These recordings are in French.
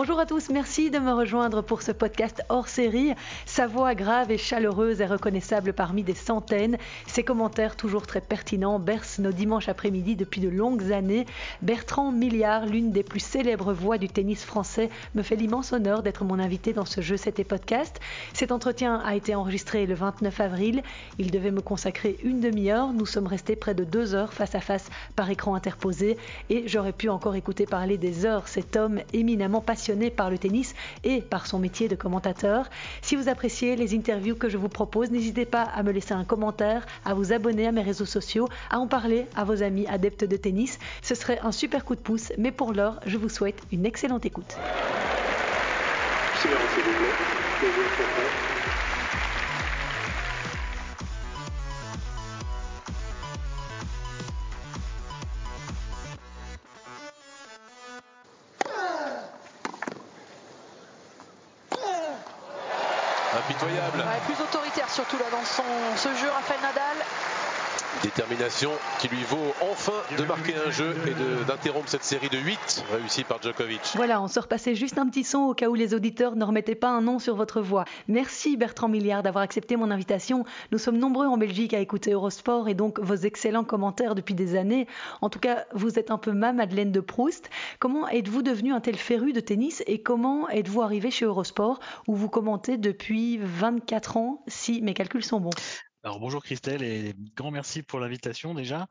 Bonjour à tous, merci de me rejoindre pour ce podcast hors série. Sa voix grave et chaleureuse est reconnaissable parmi des centaines. Ses commentaires toujours très pertinents bercent nos dimanches après-midi depuis de longues années. Bertrand Milliard, l'une des plus célèbres voix du tennis français, me fait l'immense honneur d'être mon invité dans ce jeu C'était podcast. Cet entretien a été enregistré le 29 avril. Il devait me consacrer une demi-heure. Nous sommes restés près de deux heures face à face par écran interposé et j'aurais pu encore écouter parler des heures cet homme éminemment par le tennis et par son métier de commentateur. Si vous appréciez les interviews que je vous propose, n'hésitez pas à me laisser un commentaire, à vous abonner à mes réseaux sociaux, à en parler à vos amis adeptes de tennis. Ce serait un super coup de pouce, mais pour l'heure, je vous souhaite une excellente écoute. Plus autoritaire surtout là dans son, ce jeu, Rafael Nadal. Détermination qui lui vaut enfin de marquer un jeu et d'interrompre cette série de 8 réussie par Djokovic. Voilà, on se repassait juste un petit son au cas où les auditeurs ne remettaient pas un nom sur votre voix. Merci Bertrand Milliard d'avoir accepté mon invitation. Nous sommes nombreux en Belgique à écouter Eurosport et donc vos excellents commentaires depuis des années. En tout cas, vous êtes un peu ma Madeleine de Proust. Comment êtes-vous devenu un tel féru de tennis et comment êtes-vous arrivé chez Eurosport où vous commentez depuis 24 ans si mes calculs sont bons? Alors bonjour Christelle et grand merci pour l'invitation déjà.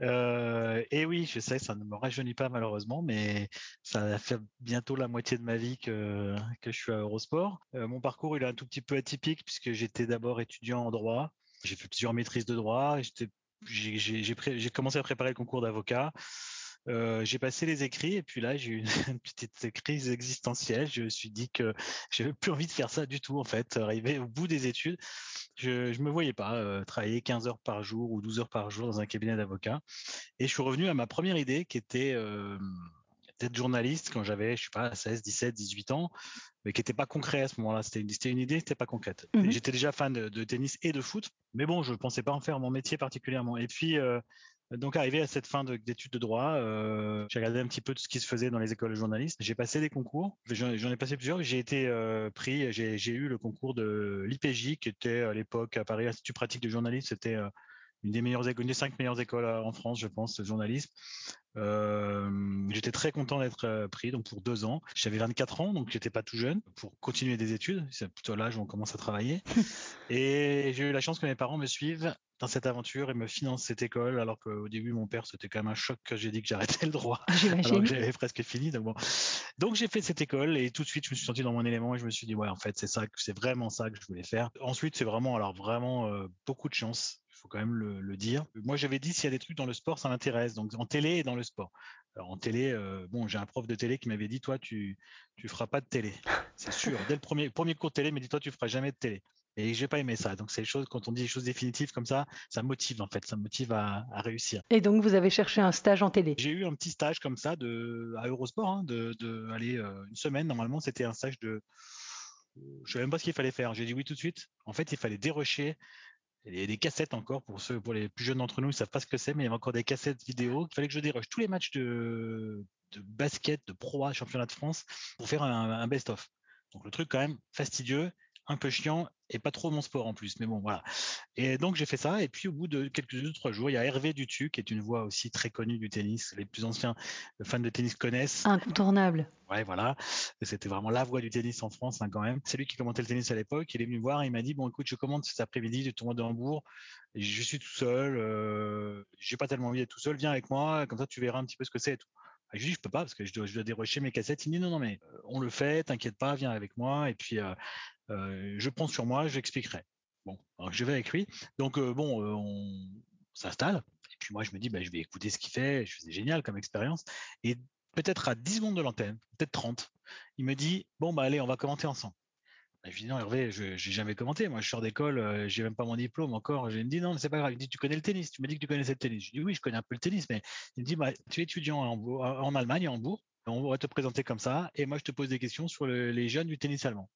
Euh, et oui, je sais, ça ne me rajeunit pas malheureusement, mais ça fait bientôt la moitié de ma vie que, je suis à Eurosport. Euh, mon parcours il est un tout petit peu atypique puisque j'étais d'abord étudiant en droit. J'ai fait plusieurs maîtrises de droit. J'ai commencé à préparer le concours d'avocat. Euh, j'ai passé les écrits et puis là j'ai eu une, petite crise existentielle. Je me suis dit que j'avais plus envie de faire ça du tout en fait. Arrivé au bout des études, je, je me voyais pas euh, travailler 15 heures par jour ou 12 heures par jour dans un cabinet d'avocat. Et je suis revenu à ma première idée qui était euh, d'être journaliste quand j'avais, je sais pas, 16, 17, 18 ans, mais qui était pas concret à ce moment-là. C'était une, une idée, c'était pas concrète. Mmh J'étais déjà fan de, de, tennis et de foot, mais bon, je pensais pas en faire mon métier particulièrement. Et puis, euh, donc arrivé à cette fin d'études de, droit, euh, j'ai regardé un petit peu tout ce qui se faisait dans les écoles de journalistes. J'ai passé des concours, j'en ai passé plusieurs. J'ai été euh, pris, j'ai eu le concours de l'IPJ qui était à l'époque à Paris Institut pratique de journalisme. C'était euh, une des meilleures écoles, une des cinq meilleures écoles euh, en France, je pense, de journalisme. Euh, j'étais très content d'être euh, pris, donc pour deux ans. J'avais 24 ans, donc j'étais pas tout jeune pour continuer des études. C'est plutôt l'âge où on commence à travailler. et j'ai eu la chance que mes parents me suivent dans cette aventure et me finance cette école alors qu'au début mon père c'était quand même un choc que j'ai dit que j'arrêtais le droit alors que j'avais presque fini donc bon donc j'ai fait cette école et tout de suite je me suis senti dans mon élément et je me suis dit ouais en fait c'est ça c'est vraiment ça que je voulais faire ensuite c'est vraiment alors vraiment euh, beaucoup de chance faut quand même le, le dire moi j'avais dit s'il y a des trucs dans le sport ça m'intéresse donc en télé et dans le sport alors en télé euh, bon j'ai un prof de télé qui m'avait dit toi tu tu feras pas de télé c'est sûr dès le premier premier cours de télé il m'a dit toi tu feras jamais de télé et j'ai pas aimé ça. Donc c'est les choses quand on dit des choses définitives comme ça, ça motive en fait, ça motive à, à réussir. Et donc vous avez cherché un stage en télé? J'ai eu un petit stage comme ça de à Eurosport, hein, de, de aller euh, une semaine. Normalement c'était un stage de, je savais même pas ce qu'il fallait faire. J'ai dit oui tout de suite. En fait il fallait dérocher il y a des cassettes encore pour ceux, pour les plus jeunes d'entre nous, ils savent pas ce que c'est, mais il y avait encore des cassettes vidéo. Il fallait que je déroche tous les matchs de, basket, de Pro championnat de France, pour faire un, un best-of. Donc le truc quand même fastidieux un peu chiant et pas trop mon sport en plus. Mais bon, voilà. Et donc j'ai fait ça. Et puis au bout de quelques deux trois jours, il y a Hervé Dutu qui est une voix aussi très connue du tennis. Les plus anciens fans de tennis connaissent. Incontournable. Ouais, voilà. C'était vraiment la voix du tennis en France hein, quand même. C'est lui qui commentait le tennis à l'époque. Il est venu voir. Et il m'a dit bon écoute, je commente cet après-midi du tournoi de Hambourg. Je suis tout seul. Euh, j'ai pas tellement envie d'être tout seul. Viens avec moi. Comme ça, tu verras un petit peu ce que c'est et tout. Je lui dis, je peux pas parce que je dois, je dérocher mes cassettes. Il me dit, non, non, mais euh, on le fait, t'inquiète pas, viens avec moi. Et puis, euh, euh, je prends sur moi, j'expliquerai. Bon, alors je vais avec lui. Donc bon, on s'installe. Et puis moi, je me dis, bah, je vais écouter ce qu'il fait. C'est génial comme expérience. Et peut-être à 10 secondes de l'antenne, peut-être 30, il me dit, bon, bah allez, on va commenter ensemble. Je lui dis, non, Hervé, je n'ai jamais commenté. Moi, je sors d'école, euh, j'ai même pas mon diplôme encore. Je me dis, non, c'est pas grave. Il me dit, tu connais le tennis? Tu me dis que tu connaissais le tennis. Je dis, oui, je connais un peu le tennis, mais il me dit, bah, tu es étudiant en, en Allemagne, à Hambourg. On va te présenter comme ça. Et moi, je te pose des questions sur le, les jeunes du tennis allemand.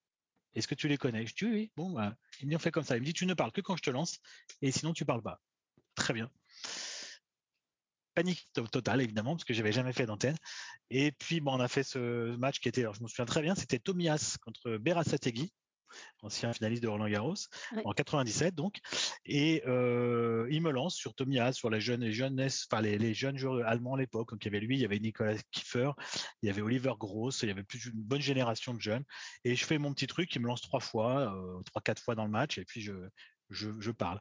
Est-ce que tu les connais? Je dis oui, Bon, bah, il me dit on fait comme ça. Il me dit tu ne parles que quand je te lance et sinon tu parles pas. Très bien. Panique totale évidemment parce que j'avais jamais fait d'antenne. Et puis bon, on a fait ce match qui était, alors je me souviens très bien, c'était Tomias contre Berasategui ancien finaliste de Roland Garros, en 97 donc. Et euh, il me lance sur Tomias, sur la jeune, les jeunes, enfin les, jeunes joueurs allemands à l'époque. Donc il y avait lui, il y avait Nicolas Kiefer, il y avait Oliver Gross, il y avait plus une bonne génération de jeunes. Et je fais mon petit truc, il me lance trois fois, euh, trois quatre fois dans le match, et puis je je, je parle.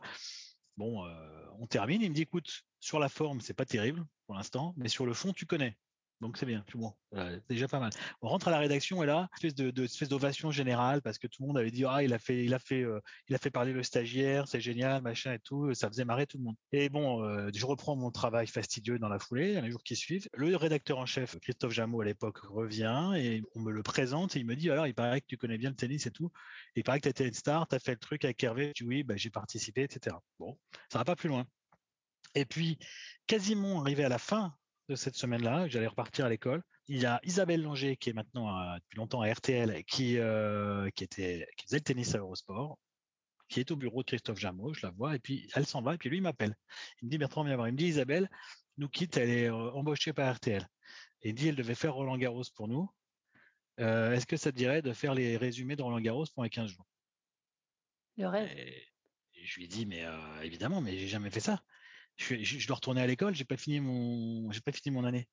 Bon, euh, on termine. Il me dit, écoute, sur la forme, c'est pas terrible pour l'instant, mais sur le fond, tu connais. Donc c'est bien, bon, déjà pas mal. On rentre à la rédaction et là, espèce de, de espèce d'ovation générale parce que tout le monde avait dit ah il a fait il a fait euh, il a fait parler le stagiaire, c'est génial machin et tout, ça faisait marrer tout le monde. Et bon, euh, je reprends mon travail fastidieux dans la foulée, les jours qui suivent. Le rédacteur en chef Christophe Jameau à l'époque revient et on me le présente et il me dit alors il paraît que tu connais bien le tennis et tout, il paraît que tu été une star, tu as fait le truc avec Hervé, je dis oui, bah, j'ai participé, etc. Bon, ça va pas plus loin. Et puis, quasiment arrivé à la fin de cette semaine-là, j'allais repartir à l'école. Il y a Isabelle Langer, qui est maintenant depuis longtemps à RTL, qui, euh, qui, était, qui faisait le tennis à Eurosport, qui est au bureau de Christophe Jameau, je la vois, et puis elle s'en va, et puis lui il m'appelle. Il me dit Bertrand, viens voir. Il me dit Isabelle nous quitte, elle est euh, embauchée par RTL. Et il dit elle devait faire Roland Garros pour nous. Euh, est-ce que ça te dirait de faire les résumés de Roland Garros pendant les 15 jours? Le rêve. Et, je lui dis mais évidemment, mais j'ai jamais fait ça je, dois retourner à l'école, j'ai pas fini mon, j'ai pas fini mon année.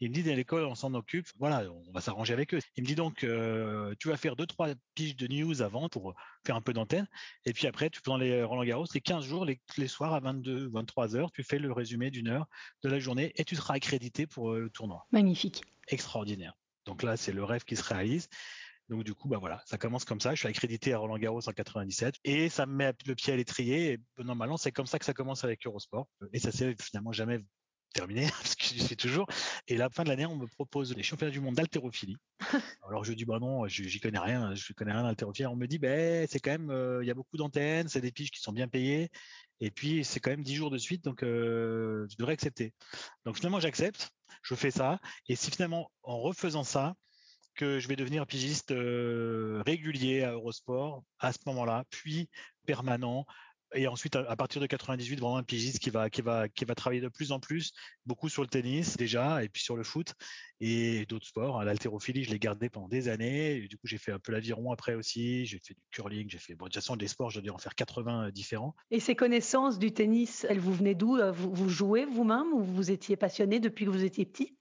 Il me dit à l'école, on s'en occupe, voilà, on va s'arranger avec eux. Il me dit donc, euh, tu vas faire deux trois piges de news avant pour faire un peu d'antenne, et puis après, tu prends les Roland Garros, les 15 jours, les, soirs à 22, 23 heures, tu fais le résumé d'une heure de la journée et tu seras accrédité pour euh, le tournoi. Magnifique. Extraordinaire. Donc là, c'est le rêve qui se réalise. Donc du coup, bah voilà, ça commence comme ça. Je suis accrédité à Roland Garros en 97 et ça me met le pied à l'étrier. Et normalement, c'est comme ça que ça commence avec Eurosport. Et ça s'est finalement jamais terminé parce que je suis toujours. Et la fin de l'année, on me propose les championnats du monde d'haltérophilie. Alors je dis bah non, j'y connais rien, je connais rien d'haltérophilie. On me dit ben c'est quand même, euh, il y a beaucoup d'antennes, c'est des piges qui sont bien payées. Et puis c'est quand même 10 jours de suite, donc euh, je devrais accepter. Donc finalement j'accepte, je fais ça. Et si finalement en refaisant ça, que je vais devenir pigiste euh, régulier à Eurosport à ce moment-là, puis permanent. Et ensuite, à, partir de 98, vraiment un pigiste qui va, qui va, qui va travailler de plus en plus, beaucoup sur le tennis déjà, et puis sur le foot et d'autres sports. Hein. L'haltérophilie, je l'ai gardé pendant des années. Et du coup, j'ai fait un peu l'aviron après aussi. J'ai fait du curling, j'ai fait, bon, de toute façon, des sports, je dois en faire 80 euh, différents. Et ces connaissances du tennis, elles vous venaient d'où euh, vous jouez vous-même ou vous étiez passionné depuis que vous étiez petit?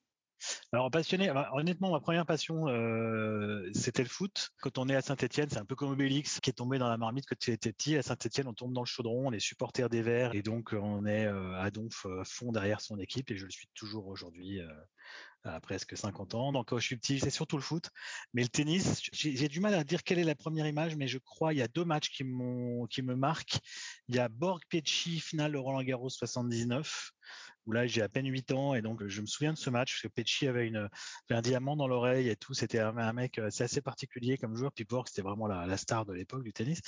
Alors passionné, honnêtement, ma première passion, euh, c'était le foot. Quand on est à Saint-Etienne, c'est un peu comme Obélix qui est tombé dans la marmite quand il était petit. À Saint-Etienne, on tombe dans le chaudron, on est supporter des Verts et donc on est euh, à Donf euh, fond derrière son équipe et je le suis toujours aujourd'hui à presque 50 ans. Donc quand je suis petit, c'est surtout le foot. Mais le tennis, j'ai du mal à dire quelle est la première image, mais je crois il y a deux matchs qui, qui me marquent. Il y a Borg Pietchi, finale de Roland Garros 79 où là j'ai à peine 8 ans et donc je me souviens de ce match parce que Pecci avait, un diamant dans l'oreille et tout. C'était un, mec euh, c'est assez particulier comme joueur. Puis Borg c'était vraiment la, star de l'époque du tennis.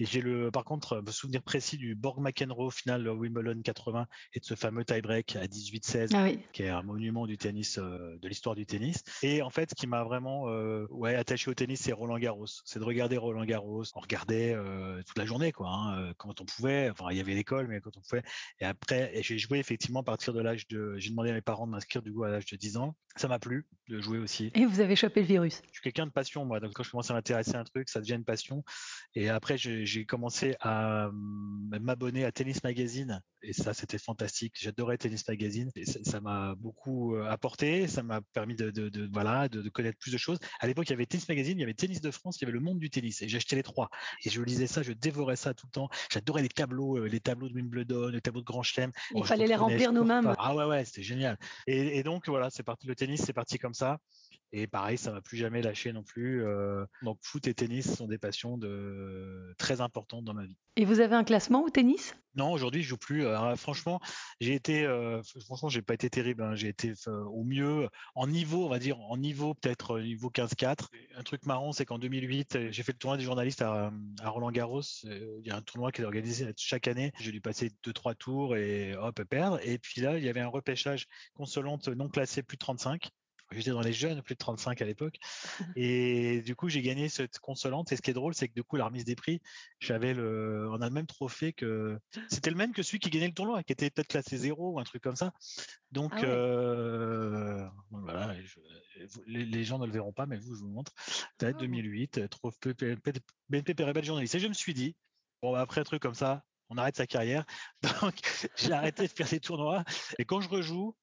Et j'ai le par contre me souvenir précis du Borg McEnroe final de Wimbledon 80 et de ce fameux tie-break à 18-16 ah qui est un monument du tennis euh, de l'histoire du tennis. Et en fait ce qui m'a vraiment euh, ouais attaché au tennis c'est Roland Garros. C'est de regarder Roland Garros. On regardait toute la journée quoi hein, quand on pouvait. Enfin il y avait l'école mais quand on pouvait. Et après j'ai joué effectivement partir de l'âge de. J'ai demandé à mes parents de m'inscrire du coup à l'âge de 10 ans. Ça m'a plu de jouer aussi. Et vous avez chopé le virus. Je suis quelqu'un de passion, moi. Donc quand je commence à m'intéresser à un truc, ça devient une passion. Et après, j'ai commencé à m'abonner à Tennis Magazine. Et ça, c'était fantastique. J'adorais Tennis Magazine. Et ça m'a beaucoup euh, apporté. Ça m'a permis de, de, de voilà, de, de, connaître plus de choses. À l'époque, il y avait Tennis Magazine, il y avait Tennis de France, il y avait Le Monde du tennis. Et j'achetais les trois. Et je lisais ça, je dévorais ça tout le temps. J'adorais les tableaux, euh, les tableaux de Wimbledon, les tableaux de Grand Chelem. Il fallait les remplir nous-mêmes. Ah ouais, ouais, c'était génial. Et, et, donc voilà, c'est parti le tennis, c'est parti comme ça. Et pareil, ça m'a plus jamais lâché non plus. Euh, donc foot et tennis sont des passions de très importantes dans ma vie. Et vous avez un classement au tennis? Non, aujourd'hui je joue plus. franchement, j'ai été, euh, franchement, j'ai pas été terrible. Hein. J'ai été euh, au mieux en niveau, on va dire en niveau peut-être euh, niveau 15-4. Un truc marrant, c'est qu'en 2008, j'ai fait le tournoi des journalistes à, à Roland Garros. Il y a un tournoi qui est organisé chaque année. J'ai dû passer deux trois tours et hop perdre. Et puis là, il y avait un repêchage consolante non classé plus de 35 J'étais dans les jeunes, plus de 35 à l'époque. Et du coup, j'ai gagné cette consolante. Et ce qui est drôle, c'est que du coup, la remise des prix, j'avais le, on a le même trophée que, c'était le même que celui qui gagnait le tournoi, qui était peut-être classé zéro ou un truc comme ça. Donc, ah euh, voilà, les, gens ne le verront pas, mais vous, je vous montre. Peut-être 2008, trophée BNP Paribas journaliste. Et je me suis dit, bon, après un truc comme ça, on arrête sa carrière. Donc, j'ai arrêté de faire ces tournois. Et quand je rejoue,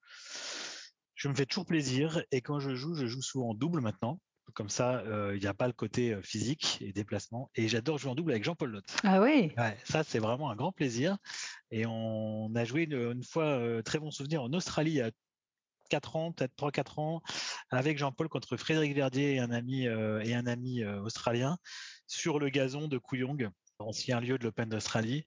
je me fais toujours plaisir. Et quand je joue, je joue souvent en double maintenant. Comme ça, euh, il n'y a pas le côté euh, physique et déplacement. Et j'adore jouer en double avec Jean-Paul Lotte. Ah oui ouais, Ça, c'est vraiment un grand plaisir. Et on a joué une, fois, euh, très bon souvenir, en Australie il y a 4 ans, peut-être 3-4 ans, avec Jean-Paul contre Frédéric Verdier et un ami, et un ami australien sur le gazon de Kooyong, ancien lieu de l'Open d'Australie.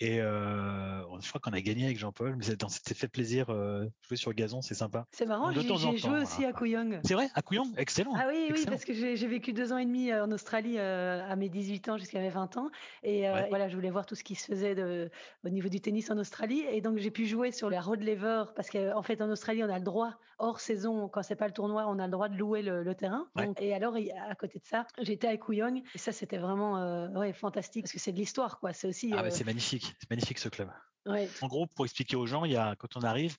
Et euh, je crois qu'on a gagné avec Jean-Paul, mais c'était fait plaisir. Euh, jouer sur le gazon, c'est sympa. C'est marrant, j'ai joué aussi à Kooyong. C'est vrai, à Kooyong, excellent. Ah oui, oui, parce que j'ai vécu deux ans et demi euh, en Australie euh, à mes 18 ans jusqu'à mes 20 ans. Et voilà, je voulais voir tout ce qui se faisait de, au niveau du tennis en Australie. Et donc j'ai pu jouer sur la Road Lever, parce qu'en fait en Australie, on a le droit, hors saison, quand c'est pas le tournoi, on a le droit de louer le, terrain. et alors, à côté de ça, j'étais à Kooyong. Et ça, c'était vraiment ouais, fantastique, parce que c'est de l'histoire, quoi. C'est aussi. Ah, c'est magnifique, c'est magnifique ce club. En gros, pour expliquer aux gens, il y a, quand on arrive,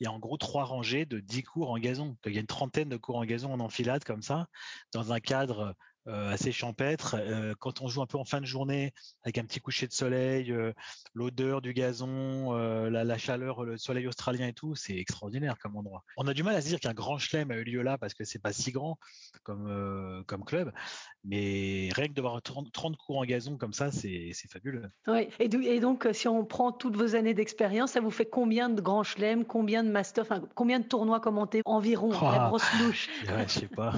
il y a en gros trois rangées de dix cours en gazon. Il y a une trentaine de cours en gazon en enfilade comme ça, dans un cadre euh, assez champêtre. Euh, quand on joue un peu en fin de journée, avec un petit coucher de soleil, euh, l'odeur du gazon, la, chaleur, le soleil australien et tout, c'est extraordinaire comme endroit. On a du mal à se dire qu'un grand chelem a eu lieu là parce que c'est pas si grand comme comme club, mais rien que de voir 30, 30 cours en gazon comme ça, c'est fabuleux. Ouais. Et, et, donc, si on prend toutes vos années d'expérience, ça vous fait combien de grands chelems, combien de masters, enfin, combien de tournois commentés environ, la grosse louche Je sais pas,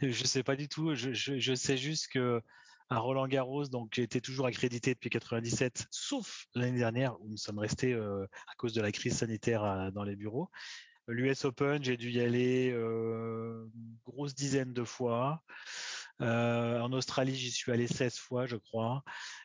je sais pas du tout. je, je sais juste que à Roland Garros, donc j'ai été toujours accrédité depuis 97, sauf l'année dernière où nous sommes restés euh, à cause de la crise sanitaire dans les bureaux. L'US Open, j'ai dû y aller euh, grosse dizaine de fois. Euh, en Australie, j'y suis allé 16 fois, je crois,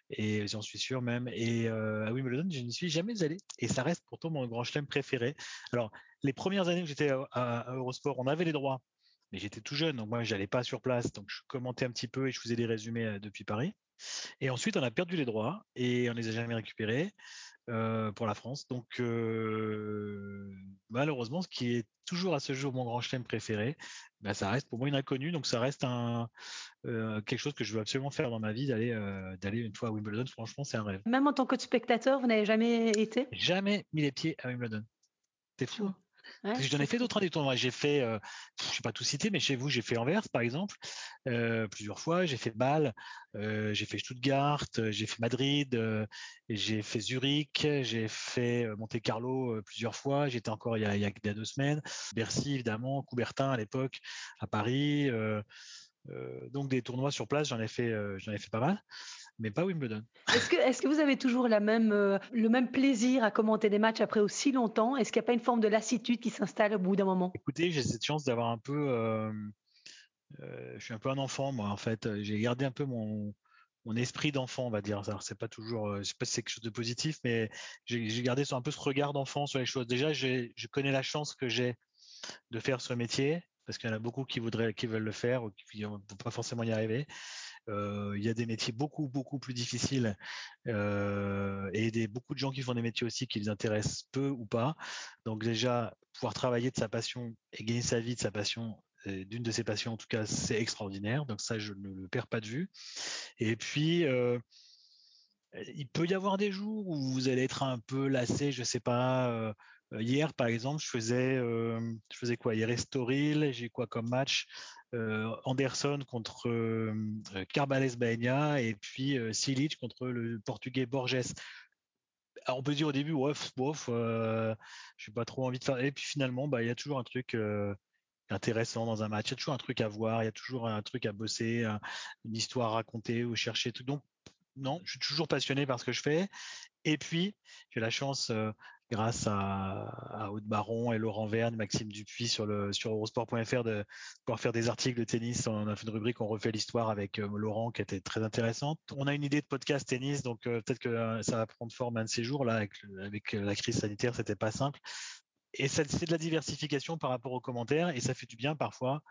et j'en suis sûr même. Et euh, à Wimbledon, je n'y suis jamais allé. Et ça reste pourtant mon grand chelem préféré. Alors, les premières années où j'étais à Eurosport, on avait les droits mais j'étais tout jeune, donc moi j'allais pas sur place, donc je commentais un petit peu et je faisais des résumés euh, depuis Paris. Et ensuite on a perdu les droits et on les a jamais récupérés euh, pour la France. Donc euh, malheureusement, ce qui est toujours à ce jour mon grand chelem préféré, bah, ça reste pour moi une inconnue, donc ça reste un quelque chose que je veux absolument faire dans ma vie d'aller d'aller une fois à Wimbledon. Franchement, c'est un rêve. Même en tant que spectateur, vous n'avez jamais été? Jamais mis les pieds à Wimbledon. C'est fou. J'en ai fait d'autres des tournois. J'ai fait, euh, je sais pas tout citer, mais chez vous, j'ai fait Anvers, par exemple, euh, plusieurs fois. J'ai fait Bâle, euh, j'ai fait Stuttgart, euh, j'ai fait Madrid, j'ai fait Zurich, j'ai fait Monte Carlo plusieurs fois. J'étais encore il y, a, il y, a, deux semaines. Bercy, évidemment, Coubertin à l'époque, à Paris. donc des tournois sur place, j'en ai fait, j'en ai fait pas mal mais pas Wimbledon. Est-ce que, est que vous avez toujours la même, euh, le même plaisir à commenter des matchs après aussi longtemps? Est-ce qu'il n'y a pas une forme de lassitude qui s'installe au bout d'un moment? Écoutez, j'ai cette chance d'avoir un peu. Euh, euh, je suis un peu un enfant, moi, en fait. J'ai gardé un peu mon, mon esprit d'enfant, on va dire. C'est pas toujours, je sais pas si c'est quelque chose de positif, mais j'ai gardé un peu ce regard d'enfant sur les choses. Déjà, je connais la chance que j'ai de faire ce métier, parce qu'il y en a beaucoup qui voudraient, qui veulent le faire ou qui ne vont pas forcément y arriver. Il y a des métiers beaucoup beaucoup plus difficiles et des beaucoup de gens qui font des métiers aussi qui les intéressent peu ou pas. Donc déjà pouvoir travailler de sa passion et gagner sa vie de sa passion, d'une de ses passions en tout cas, c'est extraordinaire. Donc ça je ne le perds pas de vue. Et puis il peut y avoir des jours où vous allez être un peu lassé, je sais pas. hier, par exemple, je faisais, je faisais quoi? Hier, Estoril, j'ai quoi comme match? Anderson contre euh, Carbales Baena et puis euh, Silic contre le portugais Borges. on peut dire au début, bof, bof, euh, je n'ai pas trop envie de faire. Et puis finalement, bah, il y a toujours un truc intéressant dans un match. Il y a toujours un truc à voir, il y a toujours un truc à bosser, une histoire à raconter ou chercher. Tout. Donc, non, je suis toujours passionné par ce que je fais. Et puis, j'ai la chance, grâce à, Aude Baron et Laurent Verne, Maxime Dupuis sur le sur Eurosport.fr de pouvoir faire des articles de tennis. On a fait une rubrique, on refait l'histoire avec euh, Laurent qui était très intéressante. On a une idée de podcast tennis, donc euh, peut-être que euh, ça va prendre forme un de ces jours là avec, avec la crise sanitaire, c'était pas simple. et c'est de la diversification par rapport aux commentaires et ça fait du bien parfois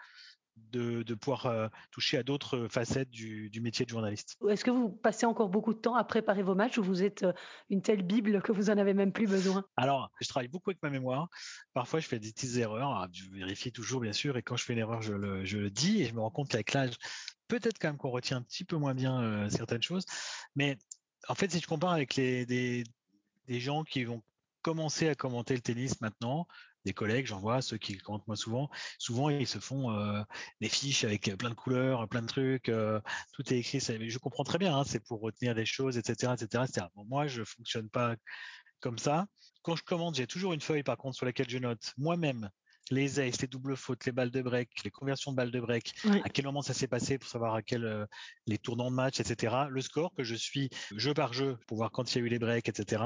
de, pouvoir euh, toucher à d'autres facettes du, métier de journaliste. Est-ce que vous passez encore beaucoup de temps à préparer vos matchs ou vous êtes euh, une telle bible que vous en avez même plus besoin? Alors, je travaille beaucoup avec ma mémoire. Parfois, je fais des petites erreurs. je vérifie toujours, bien sûr, et quand je fais une erreur, je le, dis et je me rends compte qu'avec l'âge, peut-être quand même qu'on retient un petit peu moins bien euh, certaines choses. Mais en fait, si je compare avec les, des, des gens qui vont commencer à commenter le tennis maintenant, des collègues, j'en vois, ceux qui commentent moi souvent, souvent ils se font euh, des fiches avec plein de couleurs, plein de trucs, euh, tout est écrit. Je comprends très bien, hein, c'est pour retenir des choses, etc., etc. moi, je fonctionne pas comme ça. Quand je commente, j'ai toujours une feuille par contre sur laquelle je note moi-même les aces, les doubles fautes, les balles de break, les conversions de balles de break, à quel moment ça s'est passé pour savoir à quel euh, les tournants de match, etc. Le score que je suis jeu par jeu pour voir quand il y a eu les breaks, etc.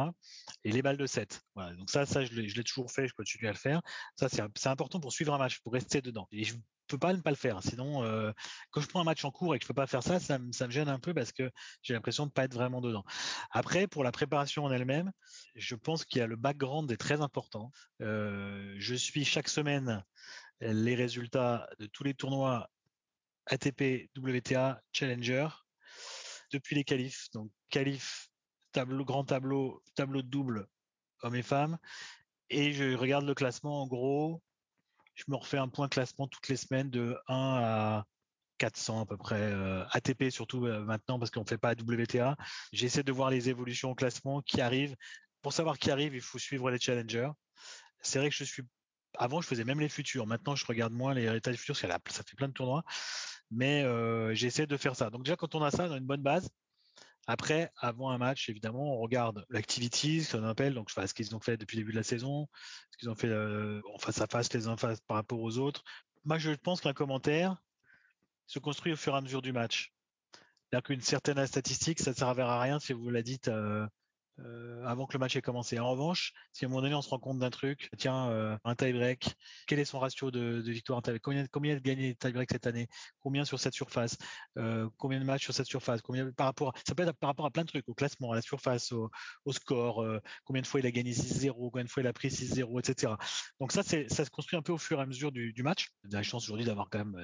Et les balles de 7. Voilà. Donc ça, ça je l'ai toujours fait, je continue à le faire. Ça, c'est important pour suivre un match, pour rester dedans. Et je peux pas ne pas le faire. Sinon, euh, quand je prends un match en cours et que je peux pas faire ça, ça, me, gêne un peu parce que j'ai l'impression de pas être vraiment dedans. Après, pour la préparation en elle-même, je pense qu'il y a le background est très important. Euh, je suis chaque semaine les résultats de tous les tournois ATP, WTA, Challenger depuis les qualifs. Donc qualifs, tableau, grand tableau, tableau de double, hommes et femmes. Et je regarde le classement en gros je me refais un point classement toutes les semaines de 1 à 400 à peu près, euh, ATP surtout euh, maintenant parce qu'on fait pas WTA. J'essaie de voir les évolutions au classement qui arrivent. Pour savoir qui arrive, il faut suivre les challengers. C'est vrai que je suis avant, je faisais même les futurs. Maintenant, je regarde moins les des futurs parce que ça fait plein de tournois. Mais euh, j'essaie de faire ça. Donc déjà, quand on a ça, on a une bonne base. Après, avant un match, évidemment, on regarde l'activity, ce qu'on appelle, donc ce qu'ils ont fait depuis le début de la saison, ce qu'ils ont fait euh, en face à face, les uns face par rapport aux autres. Moi, je pense qu'un commentaire se construit au fur et à mesure du match. C'est-à-dire qu'une certaine statistique, ça ne servira à rien si vous la dites euh, euh, avant que le match ait commencé. En revanche, si à un moment donné on se rend compte d'un truc, tiens, euh, un tie-break, quel est son ratio de, de victoire Combien, combien de gagné tie-break cette année? Combien sur cette surface? Euh, Combien de matchs sur cette surface? Par rapport Ça peut être par rapport à plein de trucs, au classement, à la surface, au, score, combien de fois il a gagné 6-0, combien de fois il a pris 6-0, etc. Donc ça, ça se construit un peu au fur et à mesure du, du match. J'ai la chance aujourd'hui d'avoir quand même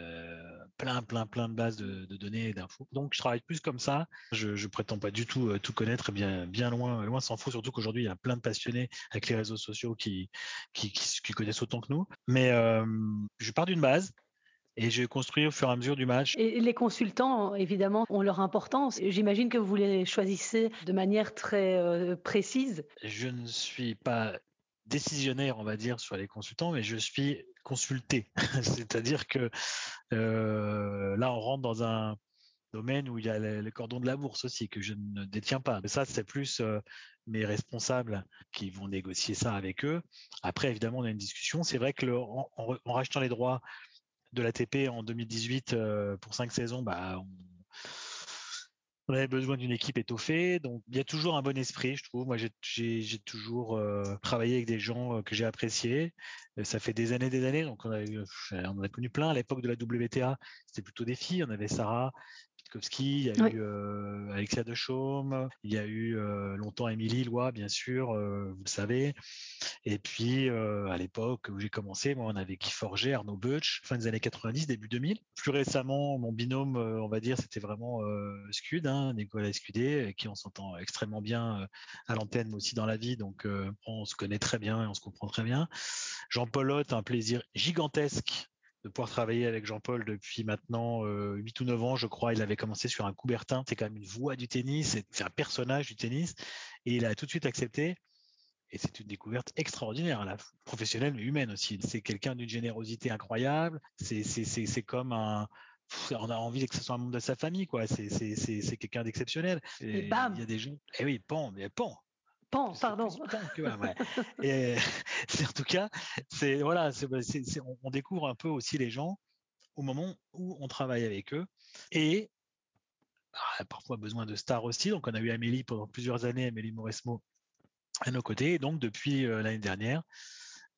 plein, plein, plein de bases de, de données et d'infos. Donc je travaille plus comme ça. Je, je prétends pas du tout tout connaître, bien, bien loin loin s'en fout, surtout qu'aujourd'hui, il y a plein de passionnés avec les réseaux sociaux qui, qui, connaissent autant que nous. Mais euh, je pars d'une base, et je construis au fur et à mesure du match. Et les consultants, évidemment, ont leur importance. J'imagine que vous les choisissez de manière très euh, précise. Je ne suis pas décisionnaire, on va dire, sur les consultants, mais je suis consulté. C'est-à-dire que euh, là, on rentre dans un domaine où il y a le, cordon de la bourse aussi que je ne détiens pas. Mais ça, c'est plus euh, mes responsables qui vont négocier ça avec eux. Après, évidemment, on a une discussion. C'est vrai que en, rachetant les droits de l'ATP en 2018 euh, pour cinq saisons, bah, on, avait besoin d'une équipe étoffée. Donc, il y a toujours un bon esprit, je trouve. Moi, j'ai toujours euh, travaillé avec des gens que j'ai appréciés. Ça fait des années, des années. Donc, on, on a connu plein. À l'époque de la WTA, c'était plutôt des filles. On avait Sarah, il y a eu euh, Alexia de Chaume, il y a eu euh, longtemps Émilie Lois, bien sûr, euh, vous le savez. Et puis à l'époque où j'ai commencé, moi, on avait Guy Forger, Arnaud Butch, fin des années 90, début 2000. Plus récemment, mon binôme, on va dire, c'était vraiment Scud, hein, Nicolas Scudé, qui on s'entend extrêmement bien à l'antenne, mais aussi dans la vie. Donc on se connaît très bien et on se comprend très bien. Jean-Paul un plaisir gigantesque de pouvoir travailler avec Jean-Paul depuis maintenant euh, 8 ou 9 ans, je crois. Il avait commencé sur un Coubertin. C'est quand même une voix du tennis, c'est un personnage du tennis. Et il a tout de suite accepté. Et c'est une découverte extraordinaire, la professionnelle mais humaine aussi. C'est quelqu'un d'une générosité incroyable. C'est c'est comme un on a envie que ce soit un membre de sa famille, quoi. C'est c'est quelqu'un d'exceptionnel. Et, bam. Il y a des gens. Eh oui, pan, mais pan. Pan, pardon. et c'est en tout cas, c'est voilà, c'est, on, découvre un peu aussi les gens au moment où on travaille avec eux et ah, parfois besoin de stars aussi. Donc on a eu Amélie pendant plusieurs années, Amélie Mauresmo à nos côtés. Et donc depuis euh, l'année dernière,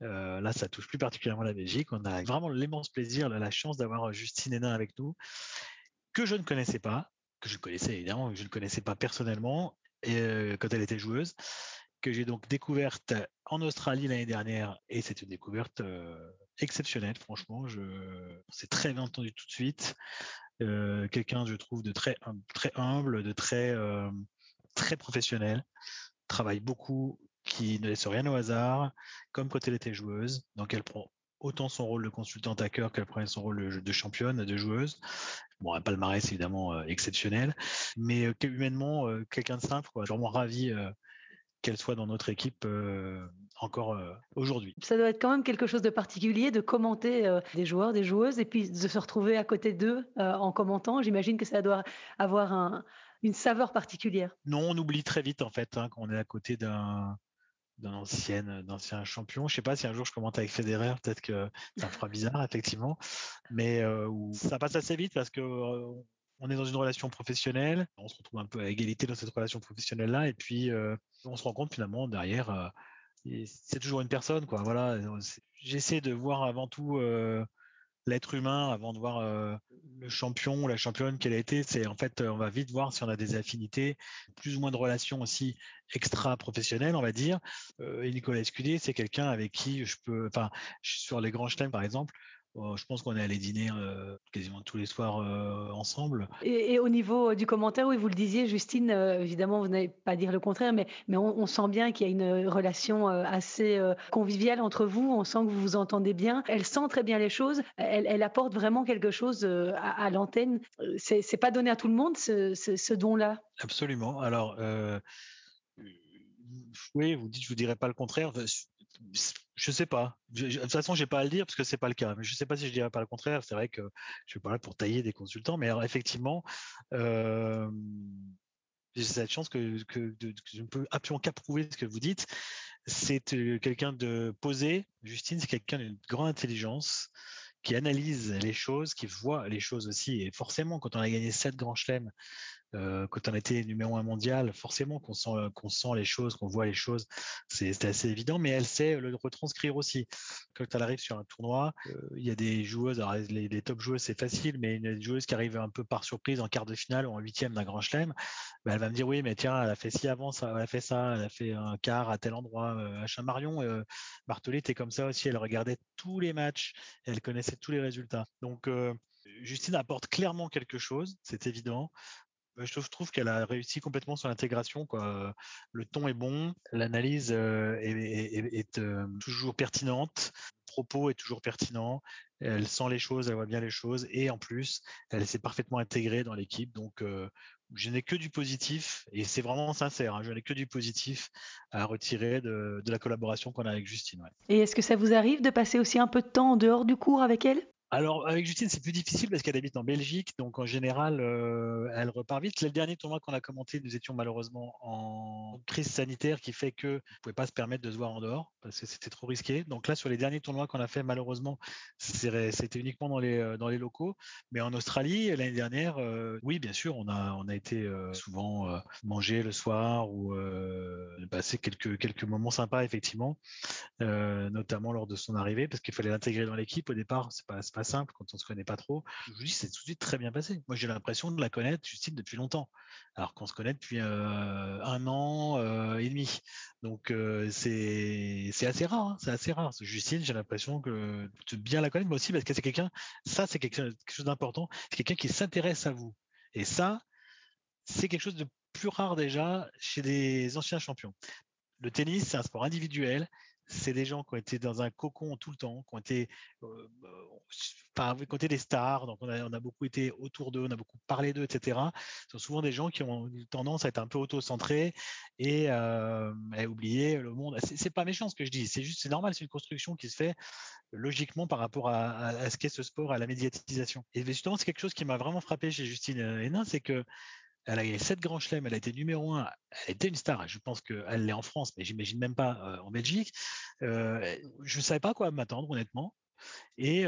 euh, là ça touche plus particulièrement la Belgique. On a vraiment l'immense plaisir, la chance d'avoir Justine Hénin avec nous, que je ne connaissais pas, que je connaissais évidemment, que je ne connaissais pas personnellement, quand elle était joueuse. que j'ai donc découverte en Australie l'année dernière et c'est une découverte exceptionnelle, franchement. Je, c'est très bien entendu tout de suite. quelqu'un, je trouve, de très, très humble, de très, très professionnel, travaille beaucoup, qui ne laisse rien au hasard, comme quand elle était joueuse. Donc elle prend autant son rôle de consultante à cœur qu'elle prenait son rôle de championne, de joueuse. Bon, un palmarès évidemment euh, exceptionnel, mais euh, humainement, euh, quelqu'un de simple. Quoi. Je suis vraiment ravi qu'elle soit dans notre équipe encore aujourd'hui. Ça doit être quand même quelque chose de particulier de commenter des joueurs, des joueuses, et puis de se retrouver à côté d'eux en commentant. J'imagine que ça doit avoir un, une saveur particulière. Non, on oublie très vite en fait hein, quand on est à côté d'un d'un ancien, d'ancien champion. Je sais pas si un jour je commente avec Federer, peut-être que ça me fera bizarre effectivement, mais euh, ça passe assez vite parce que euh, on est dans une relation professionnelle, on se retrouve un peu à égalité dans cette relation professionnelle là, et puis euh, on se rend compte finalement derrière, c'est toujours une personne quoi. Voilà, j'essaie de voir avant tout l'être humain avant de voir euh, le champion ou la championne qu'elle a été. C'est en fait, on va vite voir si on a des affinités, plus ou moins de relations aussi extra professionnelles, on va dire. Euh, et Nicolas Escudé, c'est quelqu'un avec qui je peux, enfin, sur les grands chelems par exemple, je pense qu'on est allé dîner euh, quasiment tous les soirs euh, ensemble. Et, au niveau euh, du commentaire, oui, vous le disiez, Justine, évidemment, vous n'allez pas dire le contraire, mais, mais on, sent bien qu'il y a une relation assez conviviale entre vous. On sent que vous vous entendez bien. Elle sent très bien les choses. Elle, elle apporte vraiment quelque chose à, l'antenne. C'est pas donné à tout le monde, ce, ce, don-là? Absolument. Alors, oui, vous dites, je vous dirais pas le contraire je sais pas. de toute façon, j'ai pas à le dire parce que c'est pas le cas. Mais je sais pas si je dirais pas le contraire. C'est vrai que je suis pas là pour tailler des consultants, mais effectivement, euh, j'ai cette chance que, que, je ne peux absolument qu'approuver ce que vous dites. C'est euh, quelqu'un de posé. Justine, c'est quelqu'un d'une grande intelligence qui analyse les choses, qui voit les choses aussi. Et forcément, quand on a gagné sept grands chelems, euh, quand on était numéro un mondial, forcément qu'on sent, qu'on sent les choses, qu'on voit les choses, c'est assez évident, mais elle sait le retranscrire aussi. Quand elle arrive sur un tournoi, euh, il y a des joueuses, alors les, top joueuses c'est facile, mais une joueuse qui arrive un peu par surprise en quart de finale ou en huitième d'un grand chelem, ben elle va me dire oui, mais tiens, elle a fait ci avant, ça, elle a fait ça, elle a fait un quart à tel endroit. Euh, à Marion, euh, Bartholé était comme ça aussi, elle regardait tous les matchs, elle connaissait tous les résultats. Donc euh, Justine apporte clairement quelque chose, c'est évident. Bah, je trouve qu'elle a réussi complètement sur l'intégration. Le ton est bon, l'analyse euh, est, euh, toujours pertinente, le propos est toujours pertinent, elle sent les choses, elle voit bien les choses, et en plus, elle s'est parfaitement intégrée dans l'équipe. Donc, euh, je n'ai que du positif, et c'est vraiment sincère, hein, je n'ai que du positif à retirer de, la collaboration qu'on a avec Justine. Et est-ce que ça vous arrive de passer aussi un peu de temps en dehors du cours avec elle? Alors avec Justine, c'est plus difficile parce qu'elle habite en Belgique, donc en général, euh, elle repart vite. Le dernier tournoi qu'on a commenté, nous étions malheureusement en crise sanitaire qui fait que ne pouvait pas se permettre de se voir en dehors parce que c'était trop risqué. Donc là, sur les derniers tournois qu'on a fait, malheureusement, c'était uniquement dans les euh, dans les locaux. Mais en Australie, l'année dernière, euh, oui, bien sûr, on a on a été souvent manger le soir ou passer quelques quelques moments sympas effectivement, notamment lors de son arrivée parce qu'il fallait l'intégrer dans l'équipe au départ. C'est pas, pas simple quand on se connaît pas trop. Dis, c'est tout de suite très bien passé. Moi, j'ai l'impression de la connaître, Justine, depuis longtemps, alors qu'on se connaît depuis euh, un an euh, et demi. Donc, euh, c'est c'est assez rare. Hein, c'est assez rare. Justine, j'ai l'impression que de bien la connaître, moi aussi, parce que c'est quelqu'un. Ça, c'est quelque, chose d'important. C'est quelqu'un qui s'intéresse à vous. Et ça, c'est quelque chose de plus rare déjà chez des anciens champions. Le tennis, c'est un sport individuel c'est des gens qui ont été dans un cocon tout le temps, qui ont été, euh, enfin, qui des stars, donc on a, beaucoup été autour d'eux, on a beaucoup parlé d'eux, etc. Ce sont souvent des gens qui ont tendance à être un peu auto-centrés et euh, à oublier le monde. C'est pas méchant ce que je dis, c'est juste, c'est normal, c'est une construction qui se fait logiquement par rapport à, à, ce qu'est ce sport, à la médiatisation. Et justement, c'est quelque chose qui m'a vraiment frappé chez Justine Hénin, c'est que elle a gagné 7 grands chelems, elle a été numéro 1, elle était une star, je pense qu'elle l'est en France, mais j'imagine même pas euh, en Belgique. Euh, je ne savais pas quoi m'attendre, honnêtement. Et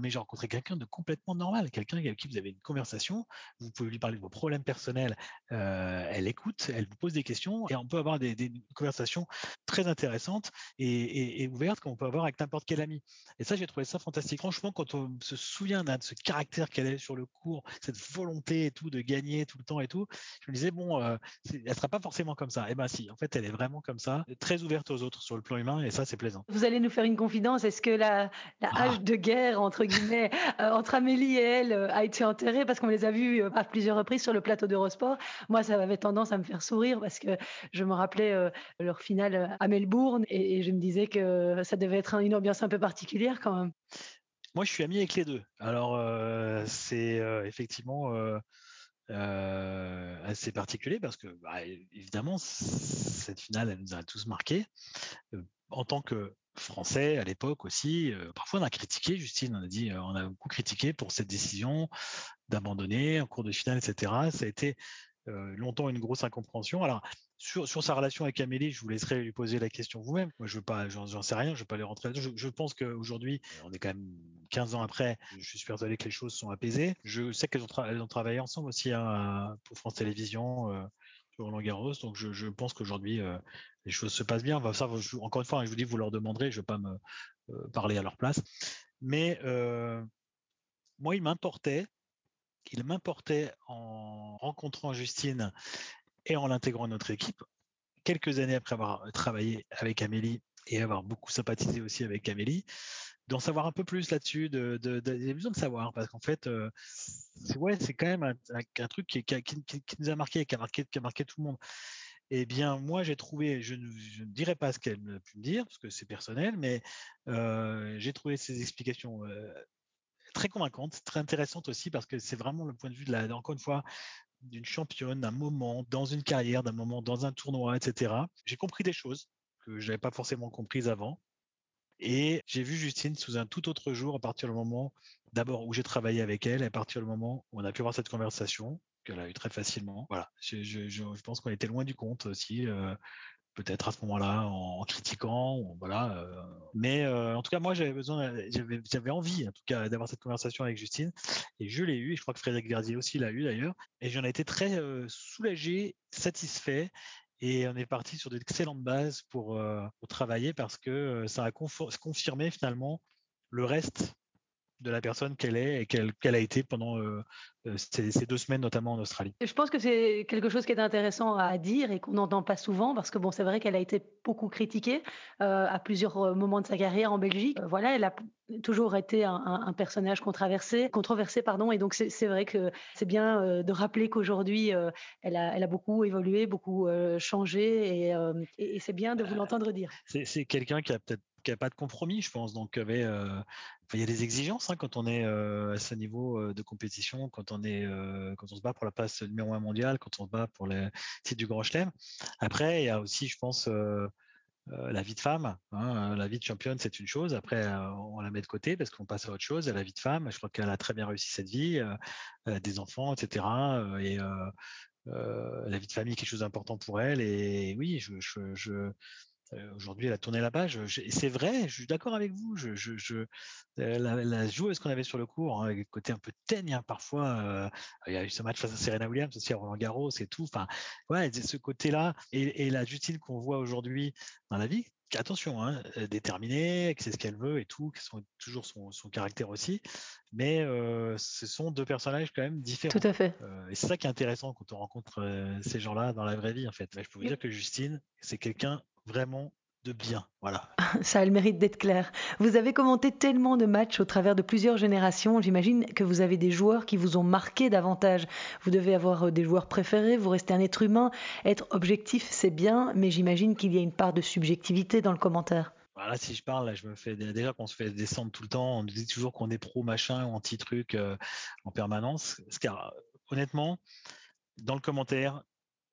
mais j'ai rencontré quelqu'un de complètement normal, quelqu'un avec qui vous avez une conversation, vous pouvez lui parler de vos problèmes personnels, elle écoute, elle vous pose des questions et on peut avoir des, conversations très intéressantes et, et, ouvertes qu'on peut avoir avec n'importe quel ami. Et ça, j'ai trouvé ça fantastique. Franchement, quand on se souvient de ce caractère qu'elle est sur le cours, cette volonté et tout de gagner tout le temps et tout, je me disais bon, euh, elle sera pas forcément comme ça. Et eh ben si, en fait, elle est vraiment comme ça, très ouverte aux autres sur le plan humain et ça, c'est plaisant. Vous allez nous faire une confidence. Est-ce que la. Hache de guerre entre guillemets euh, entre Amélie et elle euh, a été enterrée parce qu'on les a vus euh, à plusieurs reprises sur le plateau d'Eurosport Moi, ça avait tendance à me faire sourire parce que je me rappelais leur finale à Melbourne et, je me disais que ça devait être une ambiance un peu particulière quand même. Moi, je suis ami avec les deux. Alors, c'est effectivement assez particulier parce que bah, évidemment cette finale elle nous a tous marqué euh, en tant que français à l'époque aussi euh, parfois on a critiqué Justine on a dit on a beaucoup critiqué pour cette décision d'abandonner en cours de finale etc ça a été longtemps une grosse incompréhension alors sur, sa relation avec Amélie, je vous laisserai lui poser la question vous-même. Moi, je veux pas, j'en sais rien, je veux pas les rentrer. Je, pense qu'aujourd'hui, on est quand même 15 ans après. Je suis persuadé que les choses sont apaisées. Je sais qu'elles ont, travaillé ensemble aussi hein, pour France Télévisions. Roland Garros, donc je, pense qu'aujourd'hui euh, les choses se passent bien. encore une fois, je vous dis, vous leur demanderez, je ne vais pas me euh, parler à leur place. Mais euh, moi, il m'importait, il m'importait en rencontrant Justine et en l'intégrant à notre équipe, quelques années après avoir travaillé avec Amélie et avoir beaucoup sympathisé aussi avec Amélie, d'en savoir un peu plus là-dessus, de, de, de, besoin de savoir parce qu'en fait, euh, c'est ouais, c'est quand même un, truc qui, nous a marqué, qui a marqué, qui a marqué tout le monde. Eh bien, moi, j'ai trouvé, je ne, je ne, dirais pas ce qu'elle a pu me dire parce que c'est personnel, mais euh, j'ai trouvé ses explications euh, très convaincantes, très intéressantes aussi parce que c'est vraiment le point de vue de la, encore une fois, d'une championne, d'un moment dans une carrière, d'un moment dans un tournoi, etc. J'ai compris des choses que je n'avais pas forcément comprises avant. Et j'ai vu Justine sous un tout autre jour à partir du moment, d'abord où j'ai travaillé avec elle, à partir du moment où on a pu avoir cette conversation, qu'elle a eu très facilement. Voilà, je, pense qu'on était loin du compte aussi. Euh, peut-être à ce moment-là en, critiquant voilà euh, mais euh, en tout cas moi j'avais besoin j'avais envie en tout cas d'avoir cette conversation avec Justine et je l'ai eu et je crois que Frédéric Verdier aussi l'a eu d'ailleurs et j'en ai été très soulagé satisfait et on est parti sur d'excellentes bases pour, pour travailler parce que ça a confirmé finalement le reste de la personne qu'elle est et qu'elle a été pendant euh, euh, ces, deux semaines, notamment en Australie. Je pense que c'est quelque chose qui est intéressant à dire et qu'on n'entend pas souvent parce que bon, c'est vrai qu'elle a été beaucoup critiquée euh, à plusieurs moments de sa carrière en Belgique. voilà, elle a toujours été un, un, personnage controversé, controversé pardon, et donc c'est vrai que c'est bien de rappeler qu'aujourd'hui elle a, elle a beaucoup évolué, beaucoup changé et, et, et c'est bien de vous l'entendre dire. C'est quelqu'un qui a peut-être qui a pas de compromis, je pense. Donc, avait, euh, il y a des exigences hein, quand on est euh, à ce niveau euh, de compétition, quand on est, euh, quand on se bat pour la place numéro un mondial, quand on se bat pour les titres du Grand Chelem. Après, il y a aussi, je pense, euh, la vie de femme. Hein, la vie de championne, c'est une chose. Après, on la met de côté parce qu'on passe à autre chose. La vie de femme, je crois qu'elle a très bien réussi cette vie, des enfants, etc. et la vie de famille, quelque chose d'important pour elle. Et oui, je, euh, aujourd'hui, elle a tourné la page. C'est vrai, je suis d'accord avec vous. Je, je, je euh, la, la, joueuse qu'on avait sur le cours, hein, côté un peu teigne hein, parfois. Euh, il y a eu ce match face à Serena Williams aussi à Roland Garros et tout. Enfin, ouais, ce côté-là et, et la Justine qu'on voit aujourd'hui dans la vie. Attention, hein, déterminée, que c'est ce qu'elle veut et tout, qui sont toujours son, son caractère aussi. Mais euh, ce sont deux personnages quand même différents. Tout à fait. Euh, et c'est ça qui est intéressant quand on rencontre euh, ces gens-là dans la vraie vie, en fait. Je peux vous dire que Justine, c'est quelqu'un vraiment de bien. Voilà. Ça a le mérite d'être clair. Vous avez commenté tellement de matchs au travers de plusieurs générations. J'imagine que vous avez des joueurs qui vous ont marqué davantage. Vous devez avoir euh, des joueurs préférés. Vous restez un être humain. Être objectif, c'est bien, mais j'imagine qu'il y a une part de subjectivité dans le commentaire. Voilà, si je parle, là, je me fais déjà qu'on se fait descendre tout le temps. On nous dit toujours qu'on est pro machin ou anti truc euh, en permanence. Car honnêtement, dans le commentaire,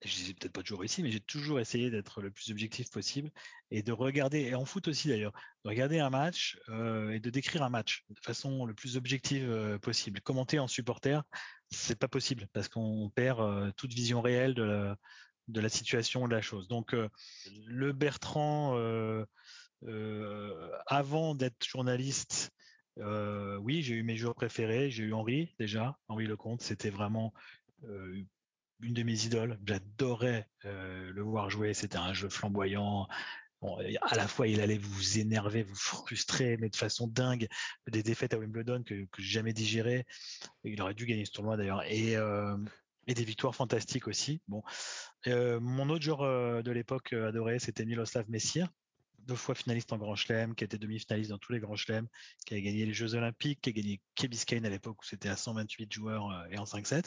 j'ai peut-être pas toujours réussi, mais j'ai toujours essayé d'être le plus objectif possible et de regarder, et en foot aussi d'ailleurs, de regarder un match euh, et de décrire un match de façon le plus objective euh, possible. Commenter en supporter, c'est pas possible parce qu'on perd euh, toute vision réelle de la, de la situation de la chose. Donc le Bertrand, avant d'être journaliste, oui, j'ai eu mes joueurs préférés. J'ai eu Henri déjà, Henri Lecomte. C'était vraiment une de mes idoles. J'adorais le voir jouer. C'était un jeu flamboyant. à la fois, il allait vous énerver, vous frustrer, mais de façon dingue. Des défaites à Wimbledon que, que j'ai jamais digéré. Il aurait dû gagner ce tournoi d'ailleurs. Et, et des victoires fantastiques aussi. Bon, mon autre joueur de l'époque adoré, c'était Miloslav Messir deux fois finaliste en Grand Chelem, qui a été demi-finaliste dans tous les Grands Chelems, qui a gagné les Jeux Olympiques, qui a gagné Kebiscane à l'époque où c'était à 128 joueurs euh, et en 5-7.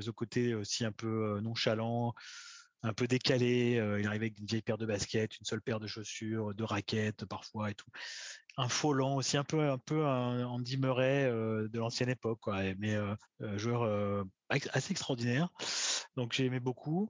Ce côté aussi un peu euh, nonchalant, un peu décalé. Euh, il arrivait avec une vieille paire de baskets, une seule paire de chaussures, de raquettes parfois et tout. Un faux lent aussi, un peu un peu Andy Murray de l'ancienne époque. Mais joueur assez extraordinaire. Donc j'ai aimé beaucoup.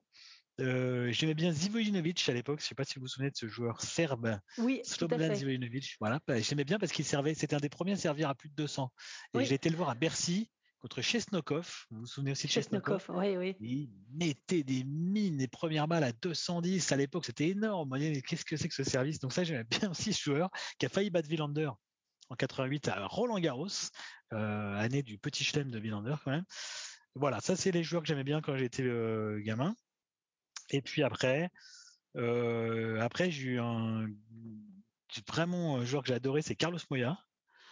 Euh, j'aimais bien Zivojinovic à l'époque. Je ne sais pas si vous vous souvenez de ce joueur serbe. Oui, Slobodan Zivojinovic. Voilà, bah, j'aimais bien parce qu'il servait. C'était un des premiers à servir à plus de 200. Et j'ai été le voir à Bercy contre Chesnokov. Vous vous souvenez aussi de Chesnokov, oui, oui. Il mettait des mines, des premières balles à 210. À l'époque, c'était énorme. Qu'est-ce que c'est que ce service? Donc ça, j'aimais bien aussi ce joueur qui a failli battre Villander en 88 à Roland Garros, euh, année du petit chelem de Villander quand même. Voilà, ça c'est les joueurs que j'aimais bien quand j'étais euh, gamin. Et puis après, euh, après j'ai eu un vraiment joueur que j'ai adoré, c'est Carlos Moya.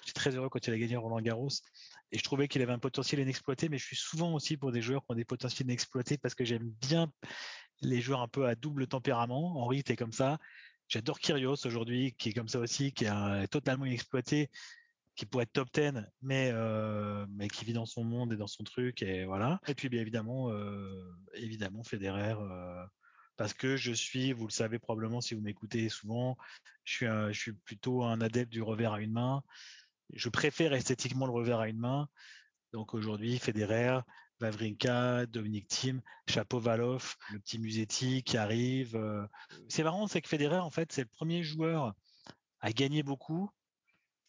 J'étais très heureux quand il a gagné Roland Garros et je trouvais qu'il avait un potentiel inexploité, mais je suis souvent aussi pour des joueurs qui ont des potentiels inexploités parce que j'aime bien les joueurs un peu à double tempérament. Henri était comme ça. J'adore Kyrgios aujourd'hui, qui est comme ça aussi, qui est totalement inexploité, qui pourrait être top 10, mais euh, mais qui vit dans son monde et dans son truc et voilà. Et puis bien évidemment, euh, évidemment Federer, euh, parce que je suis, vous le savez probablement si vous m'écoutez souvent, je suis plutôt un adepte du revers à une main. Je préfère esthétiquement le revers à une main. Donc aujourd'hui, Federer, Vavrinka, Dominique Thiem, Chapeau-Valoff, le petit Musetti qui arrive. C'est marrant, c'est que Federer, en fait, c'est le premier joueur à gagner beaucoup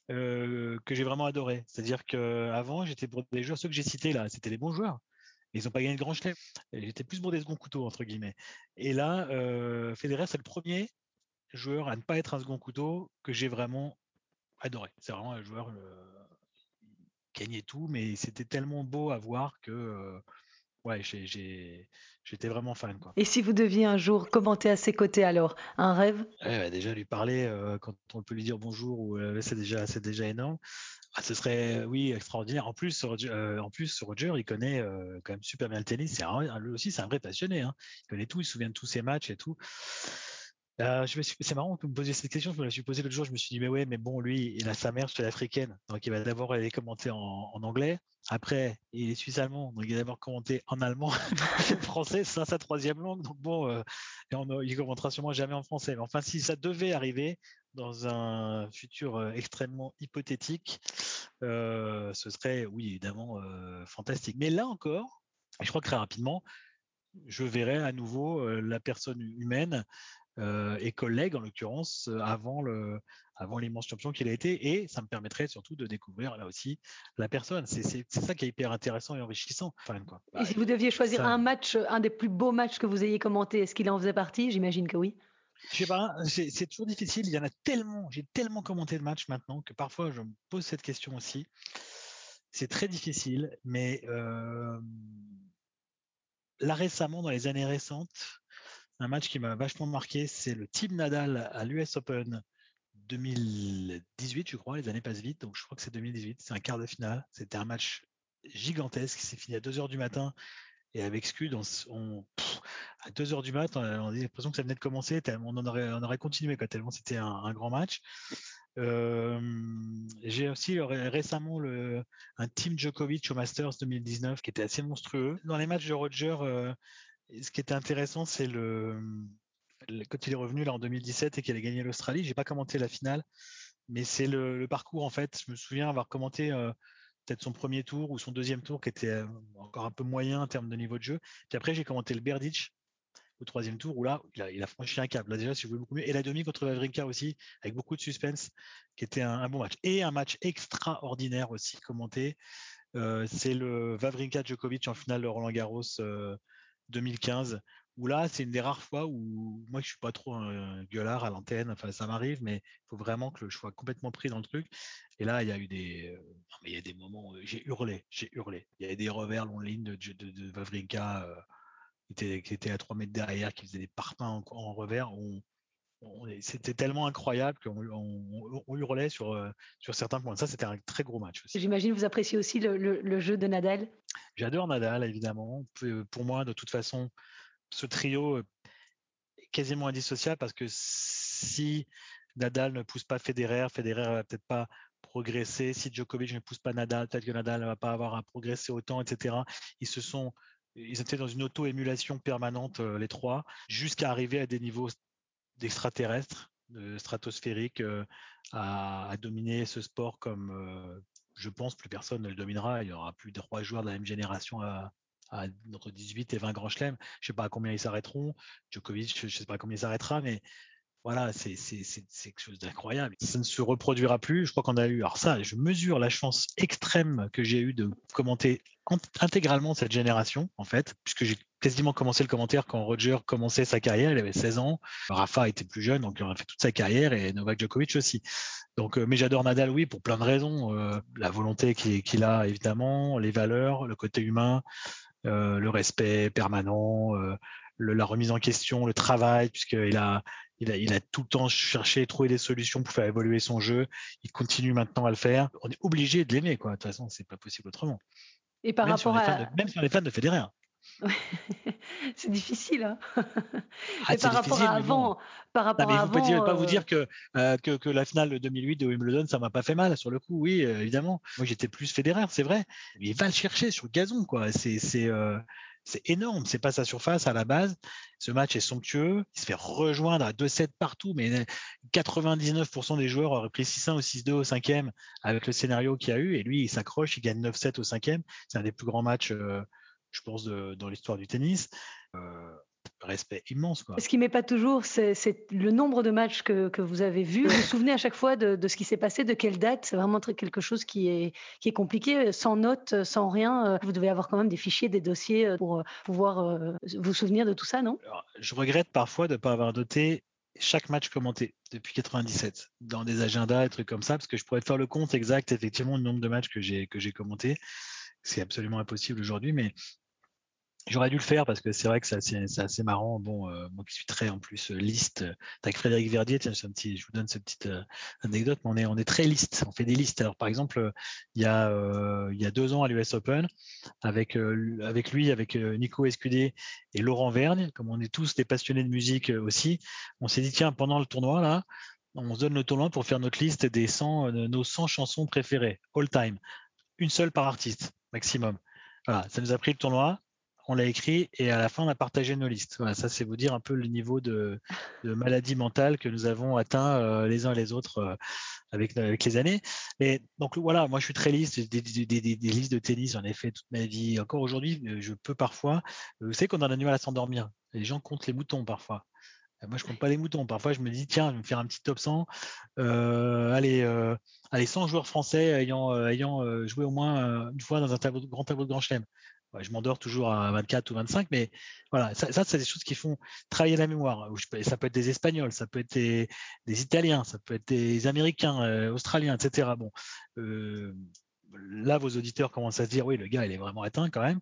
euh, que j'ai vraiment adoré. C'est-à-dire que avant, j'étais pour des joueurs, ceux que j'ai cités là, c'était les bons joueurs. Ils n'ont pas gagné le grand chelem. J'étais plus pour des second couteaux entre guillemets. Et là, euh, Federer, c'est le premier joueur à ne pas être un second couteau que j'ai vraiment adoré. C'est vraiment un joueur euh, gagnait tout, mais c'était tellement beau à voir que ouais, j'étais vraiment fan. Quoi. Et si vous deviez un jour commenter à ses côtés alors, un rêve? Bah, Déjà lui parler euh, quand on peut lui dire bonjour, ou euh, c'est déjà, c'est déjà énorme. Ah, ce serait, oui, extraordinaire. En plus, euh, en plus, Roger, il connaît quand même super bien le tennis. C'est lui aussi, c'est un vrai passionné. Hein. Il connaît tout, il se souvient de tous ses matchs et tout. Euh, c'est marrant que vous me posiez cette question. Je me la suis posée l'autre jour. Je me suis dit, mais ouais, mais bon, lui, il a sa mère sud-africaine. Donc, il va d'abord aller commenter en, anglais. Après, il est suisse-allemand. Donc, il va d'abord commenter en allemand. français, c'est sa troisième langue. Donc, bon, euh, et il commentera sûrement jamais en français. Mais enfin, si ça devait arriver dans un futur euh, extrêmement hypothétique, euh, ce serait, oui, évidemment, euh, fantastique. Mais là encore, je crois que très rapidement, je verrai à nouveau la personne humaine et collègue en l'occurrence euh, avant le avant l'immense champion qu'il a été et ça me permettrait surtout de découvrir là aussi la personne c'est ça qui est hyper intéressant et enrichissant enfin, quoi. et si vous deviez choisir un match un des plus beaux matchs que vous ayez commenté est-ce qu'il en faisait partie? J'imagine que oui je sais pas, c'est toujours difficile. Il y en a tellement, j'ai tellement commenté de matchs maintenant que parfois je me pose cette question aussi. C'est très difficile, mais euh, là récemment, dans les années récentes, un match qui m'a vachement marqué, c'est le Team Nadal à l'US Open 2018, je crois. Les années passent vite, donc je crois que c'est 2018. C'est un quart de finale. C'était un match gigantesque s'est fini à 2 heures du matin. Et avec Scud, à 2 heures du matin, on a l'impression que ça venait de commencer. On, aurait, on aurait continué, tellement c'était un, grand match. Euh, j'ai aussi récemment un Team Djokovic au Masters 2019 qui était assez monstrueux. Dans les matchs de Roger, euh, ce qui était intéressant, c'est le, quand il est revenu là en 2017 et qu'il a gagné l'Australie. J'ai pas commenté la finale, mais c'est le, parcours en fait. Je me souviens avoir commenté euh, peut-être son premier tour ou son deuxième tour qui était euh, encore un peu moyen en termes de niveau de jeu. Puis après j'ai commenté le Berditch au troisième tour où là il a, franchi un cap. Là déjà si je beaucoup mieux. Et la demi contre Vavrinka aussi avec beaucoup de suspense, qui était un, bon match et un match extraordinaire aussi commenté. Euh, c'est le Vavrinka Djokovic en finale de Roland Garros 2015 où là, c'est une des rares fois où moi, je suis pas trop un gueulard à l'antenne. Enfin, ça m'arrive, mais il faut vraiment que je sois complètement pris dans le truc. Et là, il y a eu des, euh, il y a des moments où j'ai hurlé, j'ai hurlé. Il y a des revers long ligne de, de, Vavrinka euh, qui, était, était à 3 mètres derrière, qui faisait des parpaings en, revers. C'était tellement incroyable qu'on on, hurlait sur, euh, sur certains points. Ça, c'était un très gros match aussi. J'imagine vous appréciez aussi le, le, jeu de Nadal. J'adore Nadal, évidemment. Pour moi, de toute façon, ce trio est quasiment indissociable parce que si Nadal ne pousse pas Federer, Federer va peut-être pas progresser. Si Djokovic ne pousse pas Nadal, peut-être que Nadal ne va pas avoir à progresser autant, etc. Ils se sont, ils étaient dans une auto-émulation permanente, euh, les trois, jusqu'à arriver à des niveaux d'extraterrestres, de stratosphériques, euh, à, dominer ce sport comme euh, je pense plus personne ne le dominera. Il y aura plus de trois joueurs de la même génération entre 18 et 20 grands chelems. Je sais pas à combien ils s'arrêteront. Djokovic, je sais pas à combien il s'arrêtera, mais voilà, c'est quelque chose d'incroyable. Ça ne se reproduira plus. Je crois qu'on a eu, alors ça, je mesure la chance extrême que j'ai eu de commenter intégralement cette génération, en fait, puisque j'ai quasiment commencé le commentaire quand Roger commençait sa carrière. Il avait 16 ans. Rafa était plus jeune, donc il aurait fait toute sa carrière et Novak Djokovic aussi. Donc, euh, mais j'adore Nadal, oui, pour plein de raisons. Euh, la volonté qu'il a, évidemment, les valeurs, le côté humain, euh, le respect permanent, la remise en question, le travail, puisqu'il a, il a, il a tout le temps cherché, trouvé des solutions pour faire évoluer son jeu. Il continue maintenant à le faire. On est obligé de l'aimer, quoi. De toute façon, c'est pas possible autrement. Et par rapport à. De, même sur les fans de Federer. c'est difficile. Hein ah, et par rapport à avant, par rapport à vous ne pouvez pas vous dire que, euh, que, que, la finale de 2008 de Wimbledon, ça m'a pas fait mal. Sur le coup, oui, euh, évidemment. Moi, j'étais plus fédéraire, c'est vrai. Mais il va le chercher sur le gazon, quoi. C'est c'est euh, c'est énorme. C'est pas sa surface à la base. Ce match est somptueux. Il se fait rejoindre à 2-7 partout, mais 99% des joueurs auraient pris 6-1 ou 6-2 au cinquième avec le scénario qu'il y a eu. Et lui, il s'accroche, il gagne 9-7 au cinquième. C'est un des plus grands matchs je pense, dans l'histoire du tennis. Euh, respect immense. Quoi. Ce qui met pas toujours, c'est le nombre de matchs que, que vous avez vus. Vous vous souvenez à chaque fois de, de ce qui s'est passé, de quelle date? C'est vraiment quelque chose qui est, qui est compliqué, sans notes, sans rien. Euh, vous devez avoir quand même des fichiers, des dossiers euh, pour pouvoir vous souvenir de tout ça, non? Je regrette parfois de ne pas avoir noté chaque match commenté depuis 97 dans des agendas et trucs comme ça, parce que je pourrais te faire le compte exact, effectivement, du nombre de matchs que j'ai que j'ai commenté. C'est absolument impossible aujourd'hui, mais J'aurais dû le faire parce que c'est vrai que c'est assez, marrant. Bon, euh, moi qui suis très en plus euh, liste, euh, avec Frédéric Verdier, tiens, un petit, je vous donne cette petite anecdote, mais on est, on est très liste, on fait des listes. Alors par exemple, il y a, il y a deux ans à l'US Open, avec, avec lui, avec Nico Escudé et Laurent Vergne, comme on est tous des passionnés de musique aussi, on s'est dit tiens, pendant le tournoi là, on se donne le tournoi pour faire notre liste des 100, nos 100 chansons préférées, all time, une seule par artiste maximum. Voilà, ça nous a pris le tournoi on l'a écrit et à la fin on a partagé nos listes. Ça c'est vous dire un peu le niveau de, maladie mentale que nous avons atteint euh, les uns et les autres euh, avec, avec les années. Donc voilà, moi je suis très liste, des, listes de tennis, j'en ai fait toute ma vie. Encore aujourd'hui, euh, je peux parfois. Vous savez qu'on a du mal à s'endormir. Les gens comptent les moutons parfois. Moi, je compte pas les moutons. Parfois, je me dis, tiens, je vais me faire un petit top 100. allez, allez, 100 joueurs français ayant, ayant joué au moins une fois dans un tableau, grand tableau de Grand Chelem je m'endors toujours à 24 ou 25, mais voilà, ça, c'est des choses qui font travailler la mémoire. Ça peut être des Espagnols, ça peut être des, Italiens, ça peut être des Américains, euh, Australiens, etc. Bon, euh, là, vos auditeurs commencent à se dire, oui, le gars, il est vraiment éteint quand même,